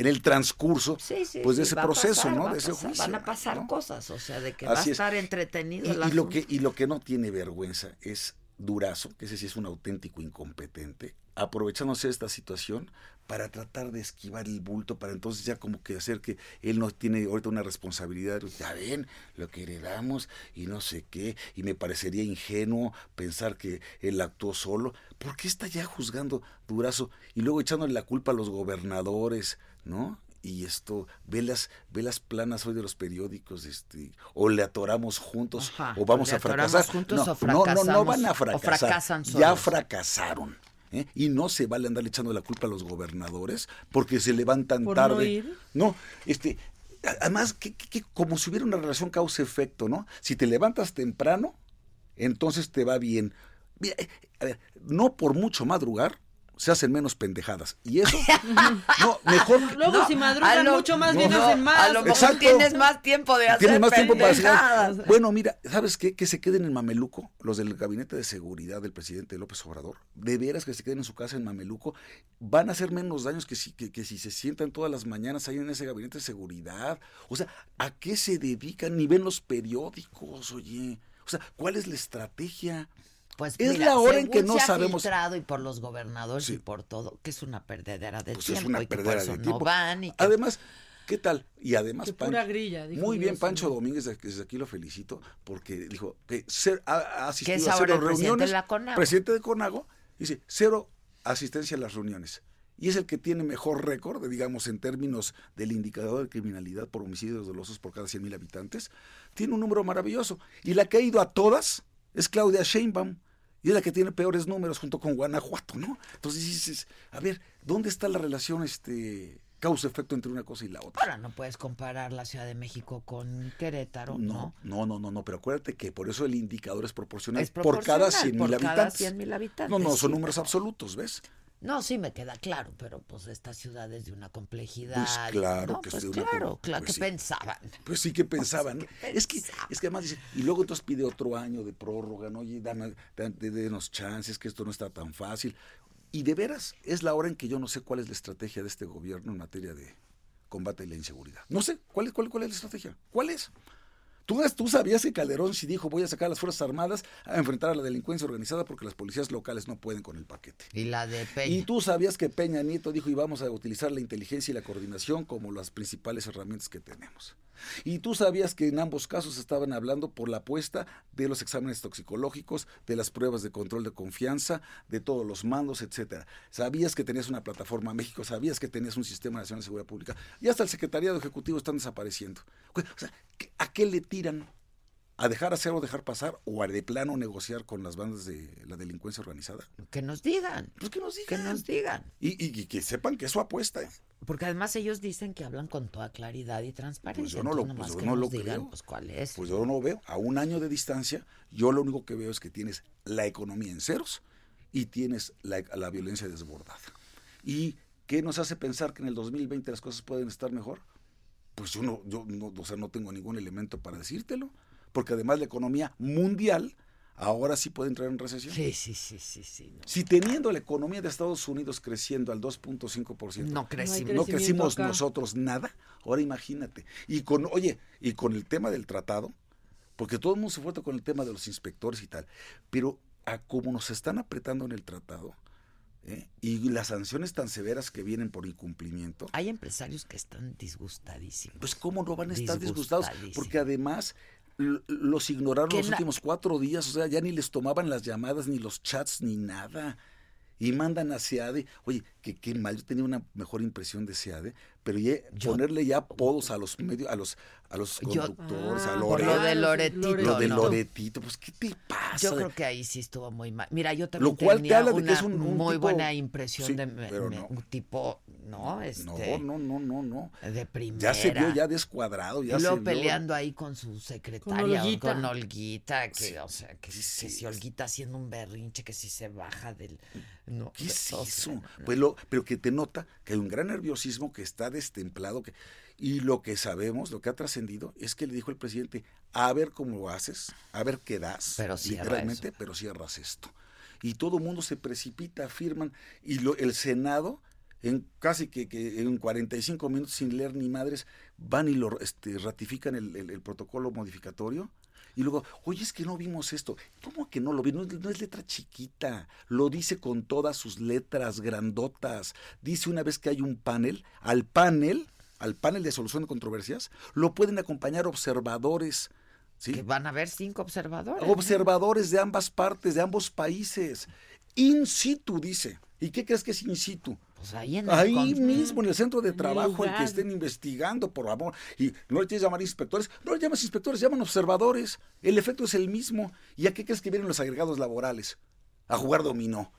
en el transcurso Sí, sí, pues de ese proceso, pasar, ¿no? De ese pasar, juicio. Van a pasar ¿no? cosas, o sea, de que va a Así es. estar entretenido Y, el y lo que, y lo que no tiene vergüenza es Durazo, que ese sí es un auténtico incompetente, aprovechándose de esta situación para tratar de esquivar el bulto, para entonces ya como que hacer que él no tiene ahorita una responsabilidad, ya ven lo que heredamos y no sé qué, y me parecería ingenuo pensar que él actuó solo. ¿Por qué está ya juzgando Durazo y luego echándole la culpa a los gobernadores, ¿no? y esto, ve las, ve las planas hoy de los periódicos, este, o le atoramos juntos, Ajá, o vamos o a fracasar. juntos no, o no, no, no van a o fracasar. fracasan ya fracasaron. ¿eh? Y no se vale andar echando la culpa a los gobernadores porque se levantan ¿Por no tarde. ir? No, este, además, que, que- que como si hubiera una relación causa-efecto, ¿no? Si te levantas temprano, entonces te va bien. Mira, eh, a ver, no por mucho madrugar se hacen menos pendejadas. Y eso, no, mejor. Luego No, si madrugan lo- mucho más no, bien no, hacen más. A lo mejor Exacto. tienes más tiempo de hacer Tienes más tiempo para pendejadas. hacer. Bueno, mira, ¿sabes qué? Que se queden en Mameluco, los del gabinete de seguridad del presidente López Obrador. De veras que se queden en su casa en Mameluco. Van a hacer menos daños que si, que, que si se sientan todas las mañanas ahí en ese gabinete de seguridad. O sea, ¿a qué se dedican? Ni ven los periódicos, oye. O sea, ¿cuál es la estrategia? Pues es mira, la hora en que no se ha sabemos. filtrado y por los gobernadores Sí. y por todo, que es una perdedera de Pues tiempo es una y que por perdera eso de no tiempo. van y que Además, ¿qué tal? Y además, Que pura grilla, dijo muy bien, Pancho ¿no? Domínguez, desde aquí lo felicito, porque dijo que ser- ha, asistido es a cero el presidente reuniones. de la CONAGO. Presidente de Conago, dice, cero asistencia a las reuniones. Y es el que tiene mejor récord, digamos, en términos del indicador de criminalidad por homicidios dolosos por cada 100 mil habitantes. Tiene un número maravilloso. Y la que ha ido a todas es Claudia Sheinbaum. Y es la que tiene peores números junto con Guanajuato, ¿no? Entonces dices, a ver, ¿dónde está la relación este causa-efecto entre una cosa y la otra? Ahora no puedes comparar la Ciudad de México con Querétaro, ¿no? No, no, no, no, no, pero acuérdate que por eso el indicador es proporcional, Es por cada proporcional, 100 por mil habitantes. 100,000 habitantes, No, no, son números absolutos, ¿ves? No, sí me queda claro, pero pues esta ciudad es de una complejidad. Pues claro ¿no? que es pues de una claro, com- claro pues que sí. pensaban. Pues sí que pensaban. es que es que además dice, y luego entonces pide otro año de prórroga, ¿no? Oye, dame- denos chances, que esto no está tan fácil. Y de veras, es la hora en que yo no sé cuál es la estrategia de este gobierno en materia de combate a la inseguridad. No sé, ¿cuál es, cuál, cuál es la estrategia? ¿Cuál es? ¿Tú, tú sabías que Calderón sí dijo voy a sacar a las Fuerzas Armadas a enfrentar a la delincuencia organizada porque las policías locales no pueden con el paquete. Y la de Peña. Y tú sabías que Peña Nieto dijo y vamos a utilizar la inteligencia y la coordinación como las principales herramientas que tenemos. Y tú sabías que en ambos casos estaban hablando por la apuesta de los exámenes toxicológicos, de las pruebas de control de confianza, de todos los mandos, etcétera. Sabías que tenías una plataforma México, sabías que tenías un sistema nacional de seguridad pública y hasta el secretariado ejecutivo están desapareciendo. O sea, ¿qué- ¿a qué le tiran? ¿A dejar hacer o dejar pasar o a de plano negociar con las bandas de la delincuencia organizada? Que nos digan. Pues que nos digan. Que nos digan. Y, y- y que sepan que es su apuesta. ¿eh? Porque además ellos dicen que hablan con toda claridad y transparencia. Pues yo no lo, entonces pues yo no lo digan, creo. pues cuál es. Pues yo no veo. A un año de distancia, yo lo único que veo es que tienes la economía en ceros y tienes la, la violencia desbordada. ¿Y qué nos hace pensar que en el 2020 las cosas pueden estar mejor? Pues yo no, yo no, o sea, no tengo ningún elemento para decírtelo. Porque además la economía mundial ahora sí puede entrar en recesión. Sí, sí, sí, sí, sí. no. Si teniendo la economía de Estados Unidos creciendo al 2.5%, No crecimos. no crecimos acá. nosotros nada, ahora imagínate. Y con, oye, y con el tema del tratado, porque todo el mundo se fue con el tema de los inspectores y tal, pero a como nos están apretando en el tratado, ¿eh? y las sanciones tan severas que vienen por incumplimiento, Hay empresarios que están disgustadísimos. pues cómo no van a estar disgustados, porque además los ignoraron los últimos cuatro días, o sea, ya ni les tomaban las llamadas, ni los chats, ni nada. Y mandan a SEADE, oye, que qué mal, yo tenía una mejor impresión de SEADE, pero ya ponerle ya apodos a los medios, a los, a los Yo- conductores, Ah, a Por Loret, lo de Loretito. lo de ¿no? Loretito, pues ¿qué te pasa? Yo creo que ahí sí estuvo muy mal. Mira, yo también Lo cual te tenía habla de que una es un- un muy tipo- buena impresión Sí, de me- pero me- no. un tipo, ¿no? Este, No, no, no, no, no. De primera. Ya se vio ya descuadrado, ya y luego se vio- peleando ahí con su secretaria, Con o con Olguita. Olguita, que, Sí. o sea, que, Sí, que sí. si Olguita haciendo un berrinche, que si se baja del... No, ¿Qué es eso? no. Pues lo, pero que te nota que hay un gran nerviosismo que está destemplado. Que, y lo que sabemos, lo que ha trascendido, es que le dijo el presidente, a ver cómo lo haces, a ver qué das, Pero literalmente, eso. pero cierras esto. Y todo el mundo se precipita, firman, y lo, el Senado, en casi que, que en 45 minutos sin leer ni madres, van y lo este, ratifican el, el- el protocolo modificatorio. Y luego, oye, es que no vimos esto. ¿Cómo que no lo vi? No, es- no es letra chiquita. Lo dice con todas sus letras grandotas. Dice una vez que hay un panel, al panel, al panel de solución de controversias, lo pueden acompañar observadores. ¿sí? Que van a haber cinco observadores. Observadores de ambas partes, de ambos países. In situ, dice. ¿Y qué crees que es in situ? Pues ahí en el Ahí con- mismo, en el centro de el trabajo, en que estén investigando, por amor. Y no le tienes que llamar inspectores, no le llamas inspectores, llaman observadores. El efecto es el mismo. ¿Y a qué crees que vienen los agregados laborales? A jugar dominó.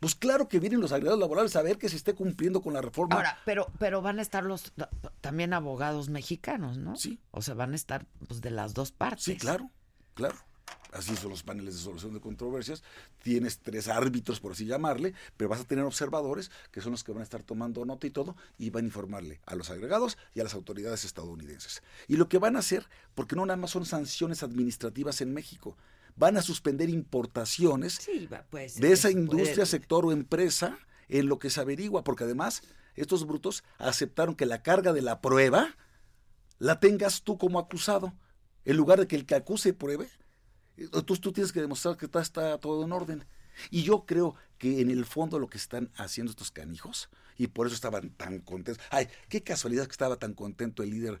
Pues claro que vienen los agregados laborales a ver que se esté cumpliendo con la reforma. Ahora, pero, pero van a estar los también abogados mexicanos, ¿no? Sí. O sea, van a estar pues de las dos partes. sí, claro, claro. Así son los paneles de solución de controversias, tienes tres árbitros, por así llamarle, pero vas a tener observadores que son los que van a estar tomando nota y todo, y van a informarle a los agregados y a las autoridades estadounidenses. Y lo que van a hacer, porque no nada más son sanciones administrativas en México, van a suspender importaciones Sí, pues, de esa industria, sector o empresa en lo que se averigua, porque además estos brutos aceptaron que la carga de la prueba la tengas tú como acusado, en lugar de que el que acuse pruebe. Entonces tú tienes que demostrar que está, está todo en orden. Y yo creo que en el fondo lo que están haciendo estos canijos, y por eso estaban tan contentos. Ay, qué casualidad que estaba tan contento el líder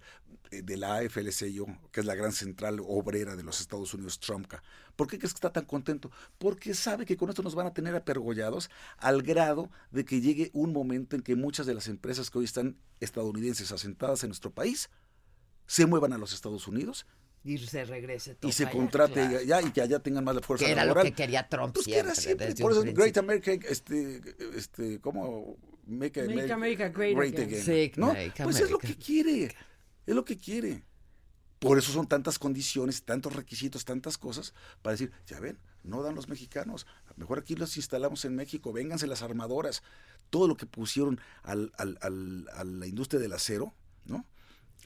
de la AFL-CIO, que es la gran central obrera de los Estados Unidos, Trumpka. ¿Por qué crees que está tan contento? Porque sabe que con esto nos van a tener apergollados al grado de que llegue un momento en que muchas de las empresas que hoy están estadounidenses asentadas en nuestro país se muevan a los Estados Unidos Y se regrese todo y se allá, contrate claro. allá y que allá tengan más la fuerza Que era lo que quería Trump Pues que era siempre, siempre, desde por eso principio. Great America, este, este, ¿cómo? Make, Make America great again. Sí, ¿no? make Pues es lo America. que quiere, es lo que quiere. Por eso son tantas condiciones, tantos requisitos, tantas cosas, para decir, ya ven, no dan los mexicanos, mejor aquí los instalamos en México, vénganse las armadoras, todo lo que pusieron al, al- al- a la industria del acero, ¿no?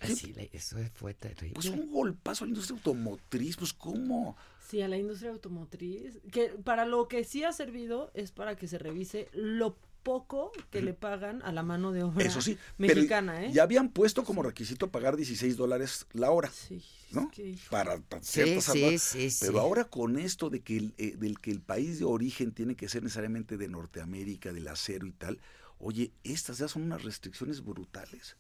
Sí, eso fue terrible. Pues un golpazo a la industria automotriz, pues ¿cómo? Sí, a la industria automotriz, que para lo que sí ha servido es para que se revise lo poco que le pagan a la mano de obra Eso sí, pero mexicana, ¿eh? ya habían puesto como requisito pagar 16 dólares la hora, ¿no? que- Para, Sí, ciertas sí, sí, sí. Pero ahora con esto de que el, eh, del que el país de origen tiene que ser necesariamente de Norteamérica, del acero y tal, oye, estas ya son unas restricciones brutales.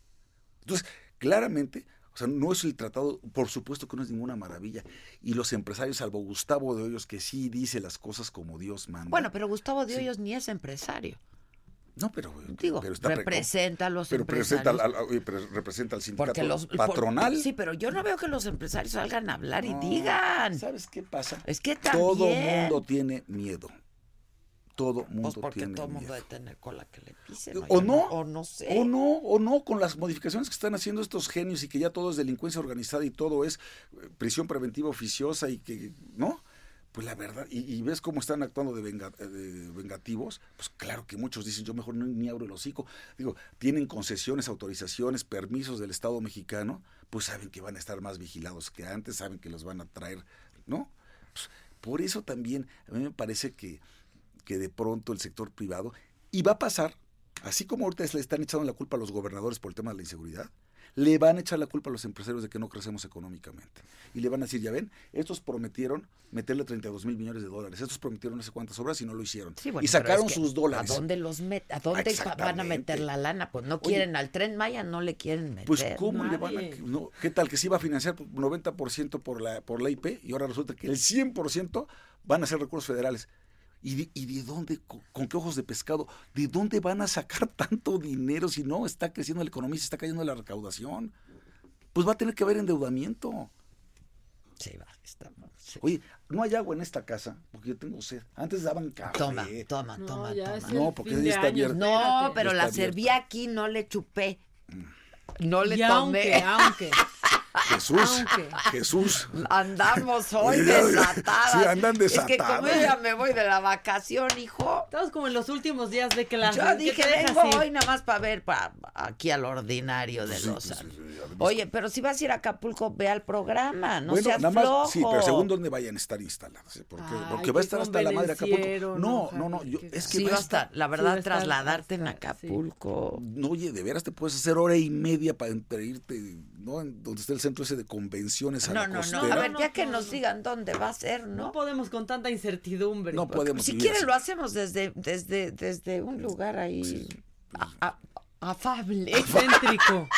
Entonces, claramente, o sea, no es el tratado, por supuesto que no es ninguna maravilla. Y los empresarios, salvo Gustavo de Hoyos, que sí dice las cosas como Dios manda. Bueno, pero Gustavo de Hoyos ni es empresario. No, pero, Digo, pero está pre- representa a los pero empresarios. al, al- representa al sindicato Porque los por- patronal. sí, pero yo no veo que los empresarios salgan a hablar y digan. ¿Sabes qué pasa? Es que también. Todo mundo tiene miedo. Todo mundo Pues porque tiene todo miedo. mundo debe tener cola que le pisen. O no, O no sé. o no, o no, con las modificaciones que están haciendo estos genios y que ya todo es delincuencia organizada y todo es eh, prisión preventiva oficiosa y que, ¿no? Pues la verdad, y, y ves cómo están actuando de, venga- eh, de vengativos, pues claro que muchos dicen, yo mejor no, ni abro el hocico. Digo, tienen concesiones, autorizaciones, permisos del Estado mexicano, pues saben que van a estar más vigilados que antes, saben que los van a traer, ¿no? Pues, por eso también a mí me parece que, que de pronto el sector privado, y va a pasar, así como ahorita le están echando la culpa a los gobernadores por el tema de la inseguridad, le van a echar la culpa a los empresarios de que no crecemos económicamente. Y le van a decir, ya ven, estos prometieron meterle 32 mil millones de dólares, estos prometieron no sé cuántas obras y no lo hicieron. Sí, bueno, y sacaron es que, sus dólares. ¿A dónde los met- ¿A dónde va- van a meter la lana? Pues no Oye, quieren al tren Maya, no le quieren meter. Pues cómo le van a... No, ¿Qué tal que se iba a financiar por 90% por la, por la IP y ahora resulta que el 100% van a ser recursos federales? ¿Y de, y de dónde, con, con qué ojos de pescado, de dónde van a sacar tanto dinero si no está creciendo la economía, si está cayendo la recaudación? Pues va a tener que haber endeudamiento. Sí, va, está- sí. Oye, no hay agua en esta casa porque yo tengo sed. Antes daban café. Toma, toma, No, toma, toma. No, porque ya de está año, abierto. No, pero la está serví aquí, no le chupé. No le Y tomé. Aunque. Jesús. Andamos hoy desatadas. sí, andan Es que como desatadas. ya me voy de la vacación, hijo. estamos como en los últimos días de clase. Yo ¿qué dije, vengo hoy nada más para ver pa- aquí al ordinario de Sí, los pues, sí. Oye, pero si vas a ir a Acapulco, ve al programa, no bueno, seas nada más, flojo. sí, pero según dónde vayan a estar instaladas. ¿eh? Porque, Ay, porque va a estar hasta la madre Acapulco. No, no, no, yo, es que Sí, va a estar. la verdad, trasladarte en. Acapulco. No, oye, de veras te puedes hacer hora y media para entre irte, ¿no? En donde está el centro ese de convenciones a No, la no, no. costera. A ver, No, ya no, que no, nos no. digan dónde va a ser, No ¿no? podemos con tanta incertidumbre. No podemos Si quieren lo hacemos desde, desde, desde un lugar ahí a- a- afable. Céntrico.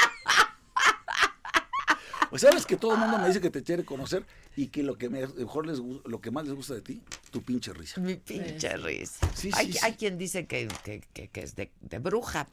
Pues sabes que todo el mundo me dice que te quiere conocer y que lo que me- mejor les lo que más les gusta de ti, tu pinche risa. Mi pinche risa. Sí, hay, sí, sí. hay quien dice que, que, que, que es de, de bruja.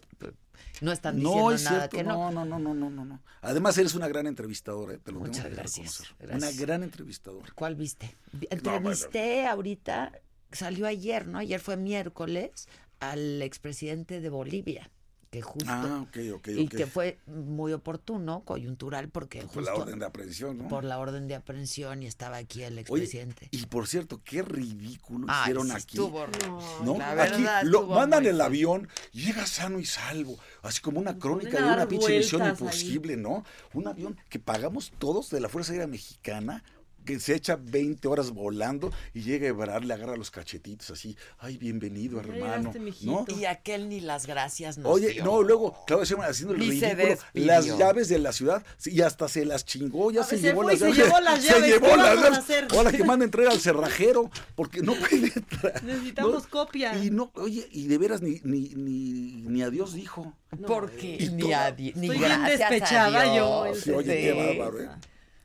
No están No diciendo es nada cierto, que no. no, no, no, no, no, no. Además eres una gran entrevistadora, ¿eh? te lo Muchas tengo que gracias. Una gran entrevistadora. ¿Cuál viste? Entrevisté ahorita, salió ayer, ¿no? Ayer fue miércoles al expresidente de Bolivia, que justo Ah, ok, ok, y ok. que fue muy oportuno, coyuntural, porque Por la orden de aprehensión, ¿no? por la orden de aprehensión y estaba aquí el Oye, expresidente. y por cierto, qué ridículo hicieron aquí. estuvo- ¿no? la Aquí lo estuvo mandan el avión, llega sano y salvo, así como una crónica a de una pinche misión ahí. imposible, ¿no? Un avión que pagamos todos de la Fuerza Aérea Mexicana que se echa 20 horas volando y llega a Ebrard, le agarra los cachetitos así, ay, bienvenido, hermano, ¿no? Y aquel ni las gracias nos Oye, dio. no, luego Claudia Sheinbaum haciendo el Ni se ridículo, las llaves de la ciudad, y hasta se las chingó, ya A se se llevó las se llaves. llevó las se llaves, llevó ¿qué las a llaves. Ahora que manda entrar al cerrajero, porque no puede entrar. Necesitamos copia. Y no, oye, y de veras ni, ni, ni, ni adiós dijo. Porque Y ni, toda- a ni Estoy bien gracias a despechada Dios. yo, Sí, oye, qué Sí. bárbaro, ¿eh?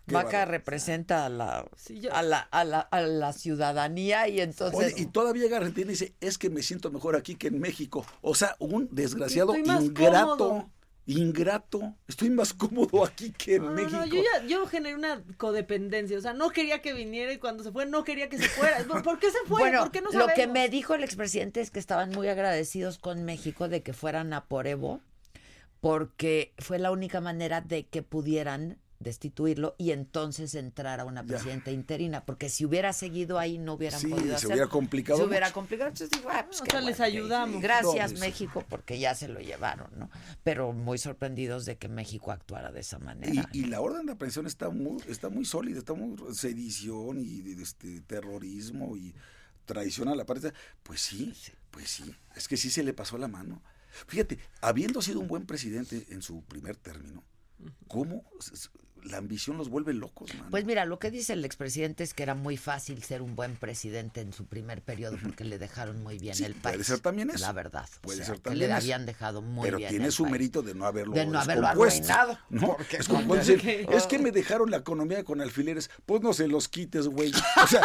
Vaca representa a la, a, la, a, la, a la ciudadanía y entonces... Oye, y todavía llega Argentina y dice, es que me siento mejor aquí que en México. O sea, un desgraciado ingrato, cómodo. ingrato. Estoy más cómodo aquí que en No, México. no, yo ya yo generé una codependencia, o sea, no quería que viniera y cuando se fue no quería que se fuera. ¿Por, por qué se fue? Bueno, ¿Por qué no lo que me dijo el expresidente es que estaban muy agradecidos con México de que fueran a por Evo, porque fue la única manera de que pudieran destituirlo y entonces entrar a una Ya. presidenta interina, porque si hubiera seguido ahí no hubieran Sí, podido se hacer. hubiera complicado Se hubiera mucho. complicado. Entonces digo, ah, pues O qué sea, les que- ayudamos. Gracias No. México, porque ya se lo llevaron, ¿no? Pero muy sorprendidos de que México actuara de esa manera. Y, y la orden de aprehensión está muy, está muy sólida, está muy sedición y este terrorismo y traición a la patria. Pues sí, pues sí, es que sí se le pasó la mano. Fíjate, habiendo sido un buen presidente en su primer término, ¿cómo la ambición los vuelve locos, mano? Pues mira, lo que dice el expresidente es que era muy fácil ser un buen presidente en su primer periodo porque le dejaron muy bien Sí, el país. puede ser también eso. La verdad. o Puede sea, ser que también le eso. habían dejado muy Pero bien. tiene el su país. mérito de no haberlo De no haberlo arruinado. ¿no? Porque Es como dicen, es que me dejaron la economía con alfileres, pues no se los quites, güey. O sea,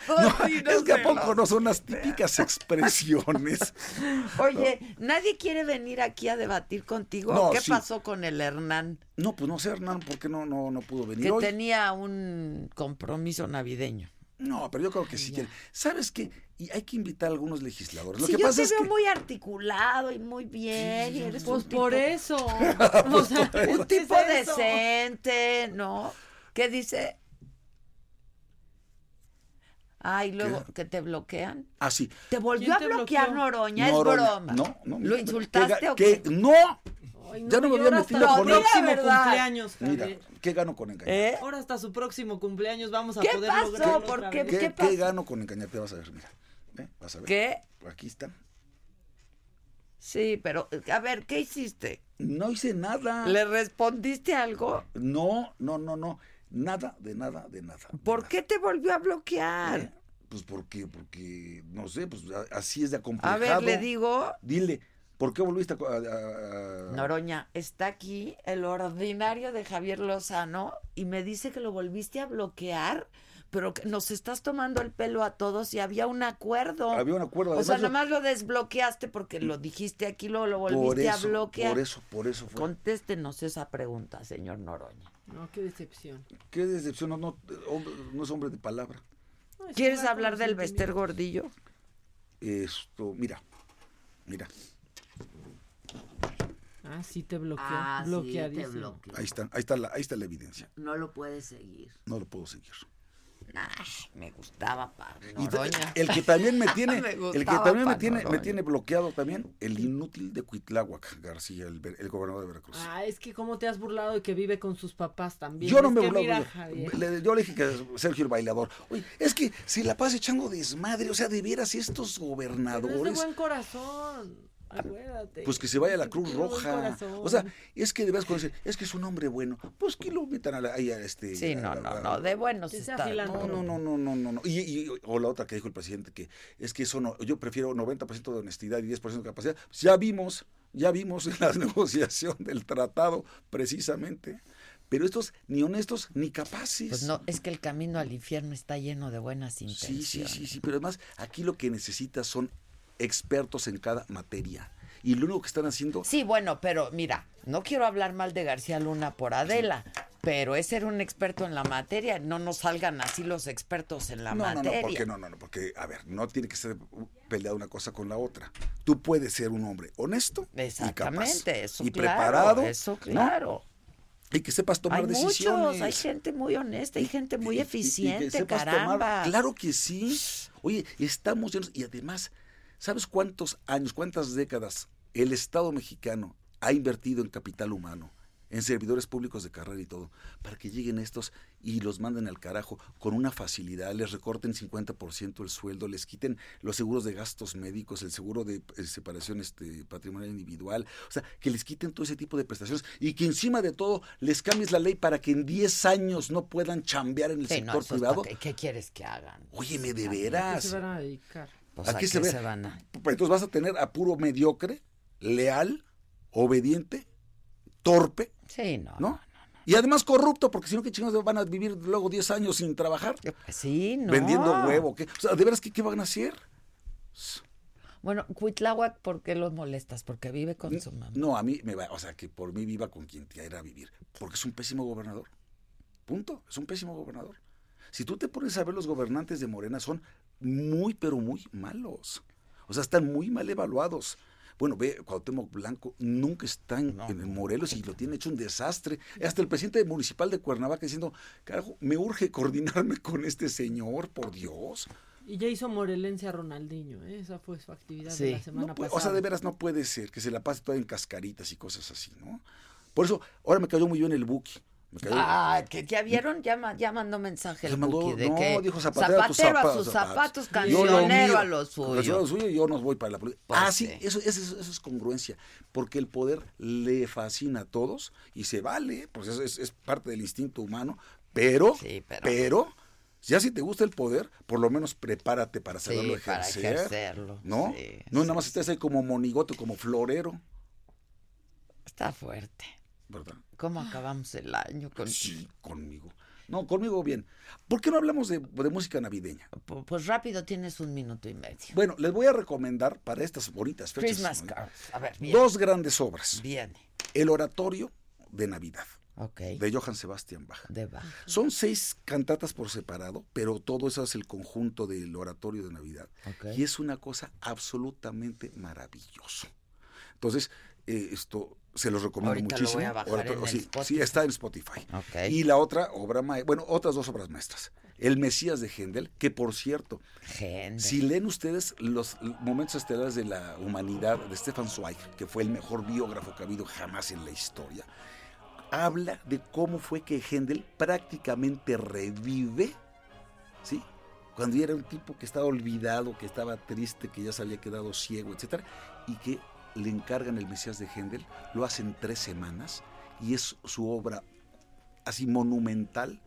no, Sí, no es que a poco no son las típicas expresiones. Oye, ¿nadie quiere venir aquí a debatir contigo? No, ¿Qué sí. pasó con el Hernán? No, pues no sé, Hernán, ¿por qué no, no, no pudo venir Que hoy? tenía un compromiso navideño. No, pero yo creo que sí quiere. ¿Sabes qué? Y hay que invitar a algunos legisladores. Lo Sí, que yo pasa te es veo que muy articulado y muy bien. y eres Pues un por tipo- eso. O sea, Un ¿qué tipo decente, ¿no? ¿Qué dice? Ay, luego que te bloquean. Ah, sí. ¿Te volvió ¿Quién a te bloquear bloqueó? Noroña? Noroña. Es broma. No, no. ¿Lo mira, insultaste ¿qué o qué? qué? ¡No! Ay, Ya no me había metido hasta con su él. próximo verdad. cumpleaños, Mira, Javier. ¿qué gano con engañar? ¿Eh? Ahora hasta su próximo cumpleaños vamos a ¿Qué poder pasó? lograrlo ¿Por otra qué? vez. ¿Qué, ¿Qué qué pasa? gano con engañarte? Vas a ver, mira. ¿Eh? Vas a ver. ¿Qué? Aquí está. Sí, pero a ver, ¿qué hiciste? No hice nada. ¿Le respondiste algo? No, no, no, no. Nada, de nada, de nada. de ¿Por nada. qué te volvió a bloquear? ¿Eh? Pues porque, porque, no sé, pues a- así es de A acomplejado. ver, le digo, Dile, ¿por qué volviste a... a- a- Noroña, está aquí el ordinario de Javier Lozano y me dice que lo volviste a bloquear, pero que nos estás tomando el pelo a todos y había un acuerdo. Había un acuerdo. O sea, además, nada más lo desbloqueaste porque lo dijiste aquí, luego lo volviste eso, a bloquear. Por eso, por eso fue. Contéstenos esa pregunta, señor Noroña. No, qué decepción. Qué decepción, no, no, hombre- no es hombre de palabra. No, ¿Quieres hablar del Bester. Gordillo? Esto, mira, mira, Ah, sí te bloqueó. Ah, sí, te bloqueó. ahí está, ahí está la, ahí está la evidencia. No lo puedes seguir. No lo puedo seguir. Ay, me gustaba pa Y ta- Noroña. el que también me tiene, Me el que también me tiene, me tiene bloqueado también, el inútil de Cuitláhuac García, el, gobernador de Veracruz. Ah, es que cómo te has burlado de que vive con sus papás también. Yo no Es me burlaba. yo- yo le dije que Sergio el bailador. Oye, es que se la pasa echando desmadre. O sea, de veras, estos Pero es de gobernadores. buen corazón. Acuérdate. Pues que se vaya a la Cruz Roja. O sea, es que de veras cuando dicen, es que es un hombre bueno. Pues que lo metan a la, ahí a este. Sí, a- no, no, a- no, de buenos está. No, no, no, no, no, no, no. Y, y- o la otra que dijo el presidente, que es que eso no, yo prefiero 90% de honestidad y 10% de capacidad. Pues ya vimos, ya vimos en la negociación del tratado, precisamente. Pero estos ni honestos ni capaces. Pues no, es que el camino al infierno está lleno de buenas Sí, intenciones. sí, sí, sí, pero además aquí lo que necesitas son expertos en cada materia. Y lo único que están haciendo... Sí, bueno, pero mira, no quiero hablar mal de García Luna por Adela, pero es ser un experto en la materia. No nos salgan así los expertos en la no, no, materia. no, porque no, no, no, porque, a ver, no tiene que ser peleado una cosa con la otra. Tú puedes ser un hombre honesto y capaz Exactamente, eso y claro, preparado, eso ¿no? claro. Y que sepas tomar hay decisiones. muchos, hay gente muy honesta, hay gente muy y- y- y eficiente, que sepas tomar- caramba. Claro que sí. Oye, estamos llenos. Y además, ¿sabes cuántos años, cuántas décadas el Estado mexicano ha invertido en capital humano, en servidores públicos de carrera y todo, para que lleguen estos y los manden al carajo con una facilidad, les recorten 50% el sueldo, les quiten los seguros de gastos médicos, el seguro de eh, separación este, patrimonial individual, o sea, que les quiten todo ese tipo de prestaciones y que encima de todo les cambies la ley para que en 10 años no puedan chambear en el Sí, sector privado. ¿Qué, qué quieres que hagan? Óyeme, de ¿A qué veras. se van a dedicar? Pues, ¿A ¿a qué qué se ve? se van a- Pues entonces vas a tener a puro mediocre, leal, obediente, torpe, Sí, no. ¿no? Y además corrupto, porque si no, ¿qué chingados van a vivir luego 10 años sin trabajar? Pues sí, no. Vendiendo huevo, ¿qué? O sea, ¿de veras qué, qué van a hacer? Bueno, Cuitláhuac, ¿por qué lo molestas? Porque vive con su mamá. No, a mí me va, o sea, que por mí viva con quien quiera a vivir, porque es un pésimo gobernador. Punto, es un pésimo gobernador. Si tú te pones a ver los gobernantes de Morena son muy pero muy malos. O sea, están muy mal evaluados. Bueno, ve, Cuauhtémoc Blanco nunca está en, en el Morelos y lo tiene hecho un desastre. Hasta el presidente municipal de Cuernavaca diciendo, carajo, me urge coordinarme con este señor, por Dios. Y ya hizo morelense a Ronaldinho, ¿eh? esa fue su actividad Sí. de la semana No puede- pasada. o sea, de veras no puede ser que se la pase toda en cascaritas y cosas así, ¿no? Por eso, ahora me cayó muy bien el Buki. Ah, que ya vieron, ya, ya mandó mensaje el Buki de no, que dijo Zapatero, a tus zapatero a sus zapatos, zapatos, Yo cancionero a lo cancionero a suyo. lo suyo, yo no voy para la política. Pues ah, sí. Eso, eso, eso- eso es congruencia, porque el poder le fascina a todos y se vale, pues eso es, es parte del instinto humano, pero, pero, ya si te gusta el poder, por lo menos prepárate para saberlo Sí, para ejercer. ejercerlo, ¿No? sí, no nada más estés ahí como monigote, como florero, Está fuerte. ¿Verdad? ¿Cómo acabamos el año? Con... Sí, conmigo. No, conmigo bien. ¿Por qué no hablamos de, de música navideña? Pues rápido, tienes un minuto y medio. Bueno, les voy a recomendar para estas bonitas fechas. Christmas. A ver, bien. Dos grandes obras. Viene. El oratorio de Navidad. De Johann Sebastian Bach. De Bach. Son seis cantatas por separado, pero todo eso es el conjunto del oratorio de Navidad. Ok. Y es una cosa absolutamente maravilloso. Entonces, eh, esto se los recomiendo Ahorita lo muchísimo. voy a bajar Oratorio- en el sí, está en Spotify. Y la otra obra maestra, bueno, otras dos obras maestras. El Mesías de Händel, que por cierto, Händel. si leen ustedes los momentos estelares de la humanidad de Stefan Zweig, que fue el mejor biógrafo que ha habido jamás en la historia, habla de cómo fue que Händel prácticamente revive, ¿sí? Cuando era un tipo que estaba olvidado, que estaba triste, que ya se había quedado ciego, etcétera, y que le encargan el Mesías de Händel, lo hacen tres semanas y es su obra así monumental.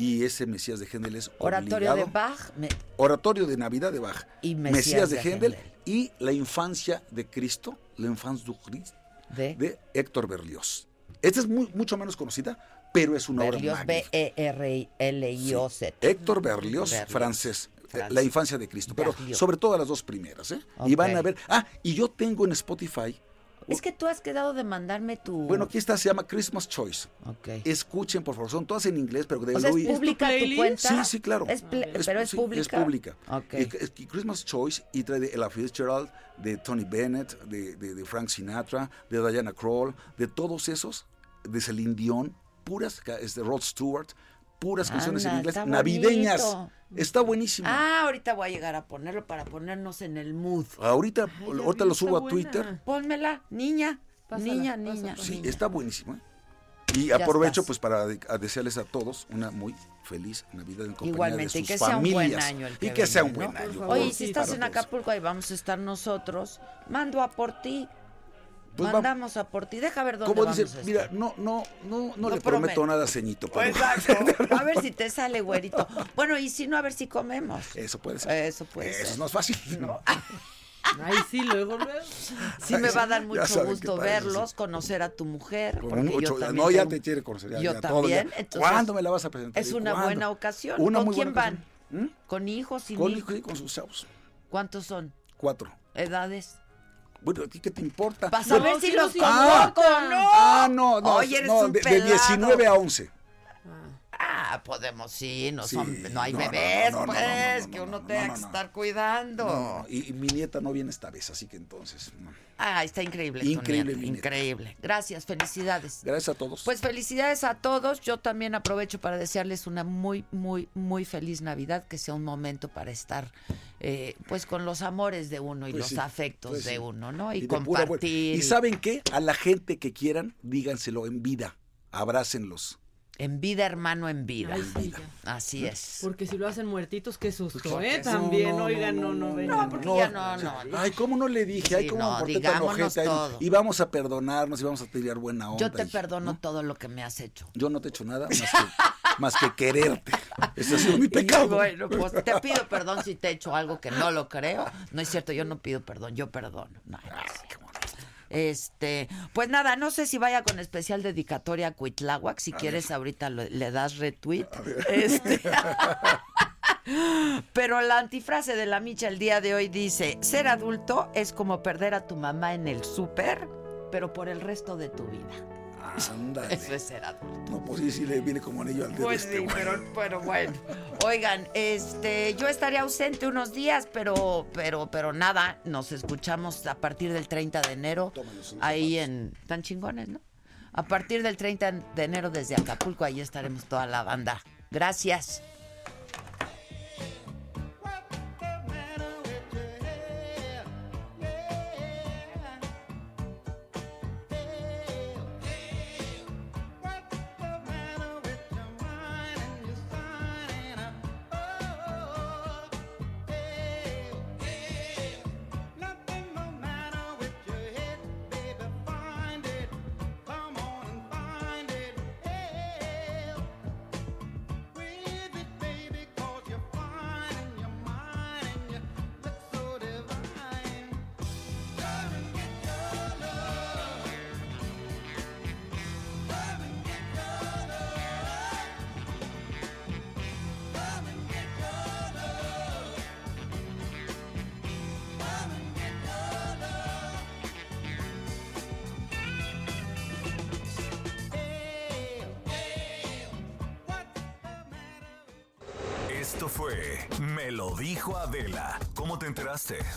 Y ese Mesías de Händel es Oratorio de Bach. me- Oratorio de Navidad de Bach, Y Mesías, Mesías de, de Händel, Händel. y La infancia de Cristo, l'enfance du Christ, de, Héctor Berlioz. Esta es muy, mucho menos conocida, pero es una Berlioz, obra magnífica. B-E-R-L-I-O-Z. Héctor Berlioz, Berlioz, francés. Eh. La infancia de Cristo, pero sobre todo las dos primeras, ¿eh? Y van a ver. Ah, y yo tengo en Spotify. Es que tú has quedado de mandarme tu... Bueno, aquí está, se llama Christmas Choice. Ok. Escuchen, por favor, son todas en inglés, pero de O sea, ¿es Louis- pública tu cuenta? Sí, sí, claro. Es ple- pero es sí, pública. Es pública. Ok. Y- es- y Christmas Choice y trae de Ella Fitzgerald, de Tony Bennett, de, de- de Frank Sinatra, de Diana Kroll, de todos esos, de Celine Dion, puras, es de Rod Stewart, puras canciones en inglés, está navideñas. bonito. Está buenísimo. Ah, ahorita voy a llegar a ponerlo para ponernos en el mood. Ahorita, ahorita lo subo a buena. Twitter. Pónmela, niña. Pásala, niña, pásala. niña. Sí, niña. está buenísimo. ¿eh? Y Ya aprovecho estás. pues para de- a desearles a todos una muy feliz Navidad en compañía Igualmente, de y sus que sea un buen año el que y que sea un buen ¿no? año. Oye, y si estás en todos. Acapulco, ahí vamos a estar nosotros. Mando a por ti. Pues va- Mandamos a por ti. Deja ver dónde Como vamos dice, mira, no, no, no, no, No le prometo prometo. nada, ceñito. pero- Exacto. A ver si te sale, güerito. Bueno, y si no, a ver si comemos. Eso puede ser. Eso puede Eso ser. no es fácil. Ay, sí, luego, luego. Sí me va a dar mucho gusto padre, verlos, conocer a tu mujer. Con mucho- yo también no, ya tengo- te quiere conocer. ya- Yo ya todo, ya. también. entonces, ¿Cuándo me la vas a presentar? Es ¿Y una cuándo? buena ocasión. Una ¿Con muy quién van? ¿Con hijos, sin Con, hijos? con sus chavos. ¿Cuántos son? Cuatro. ¿Edades? Bueno, ¿a ti qué te importa? Para saber No, si los ah, convoco o no. Ah, no, no. Oye, eres no, un de, de pelado. 19 a 11. Ah, podemos, sí, no, Sí, son, no hay no, bebés, no, no, no, pues, que no, uno no, tenga que estar cuidando. Y, y mi nieta no viene esta vez, así que entonces. Ah, está increíble. Increíble, nieta. increíble. Gracias, felicidades. Gracias a todos. Pues felicidades a todos. Yo también aprovecho para desearles una muy, muy, muy feliz Navidad, que sea un momento para estar, eh, pues, con los amores de uno y Pues los sí, afectos pues de sí. uno, ¿no? Y, pura compartir. Y saben qué, a la gente que quieran, díganselo en vida, abrácenlos. En vida, hermano, en vida. Ay, sí, Así es. Porque si lo hacen muertitos, qué susto, Pues, ¿eh? no, También, no, oigan, no, no, vengan. porque ya no, no, no. Ay, ¿cómo no le dije? Ay, Sí, ¿cómo no, me tan ojete? Ay, todo. Y vamos a perdonarnos y vamos a tirar buena onda. Yo te y- perdono todo lo que me has hecho. Yo no te he hecho nada más que, más que quererte. Ese ha sido mi Y pecado. bueno, pues te pido perdón si te he hecho algo que no lo creo. No es cierto, yo no pido perdón, yo perdono. No, no cierto. Este, pues nada, no sé si vaya con especial dedicatoria a Cuitláhuac. Si quieres, ahorita lo- le das retweet. Este. Pero la antifrase de la Micha el día de hoy dice: ser adulto es como perder a tu mamá en el súper, pero por el resto de tu vida. Eso es ser adulto. No, pues sí, sí le viene como anillo al dedo. Pues este sí, pero bueno. Oigan, este, yo estaré ausente unos días, pero, pero, pero nada, nos escuchamos a partir del 30 de enero ahí en tan chingones, ¿no? A partir del 30 de enero desde Acapulco, ahí estaremos toda la banda. Gracias.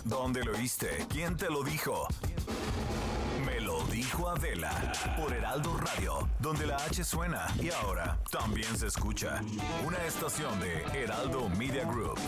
¿Dónde lo oíste? ¿Quién te lo dijo? Me lo dijo Adela por Heraldo Radio, donde la H suena y ahora también se escucha. Una estación de Heraldo Media Group.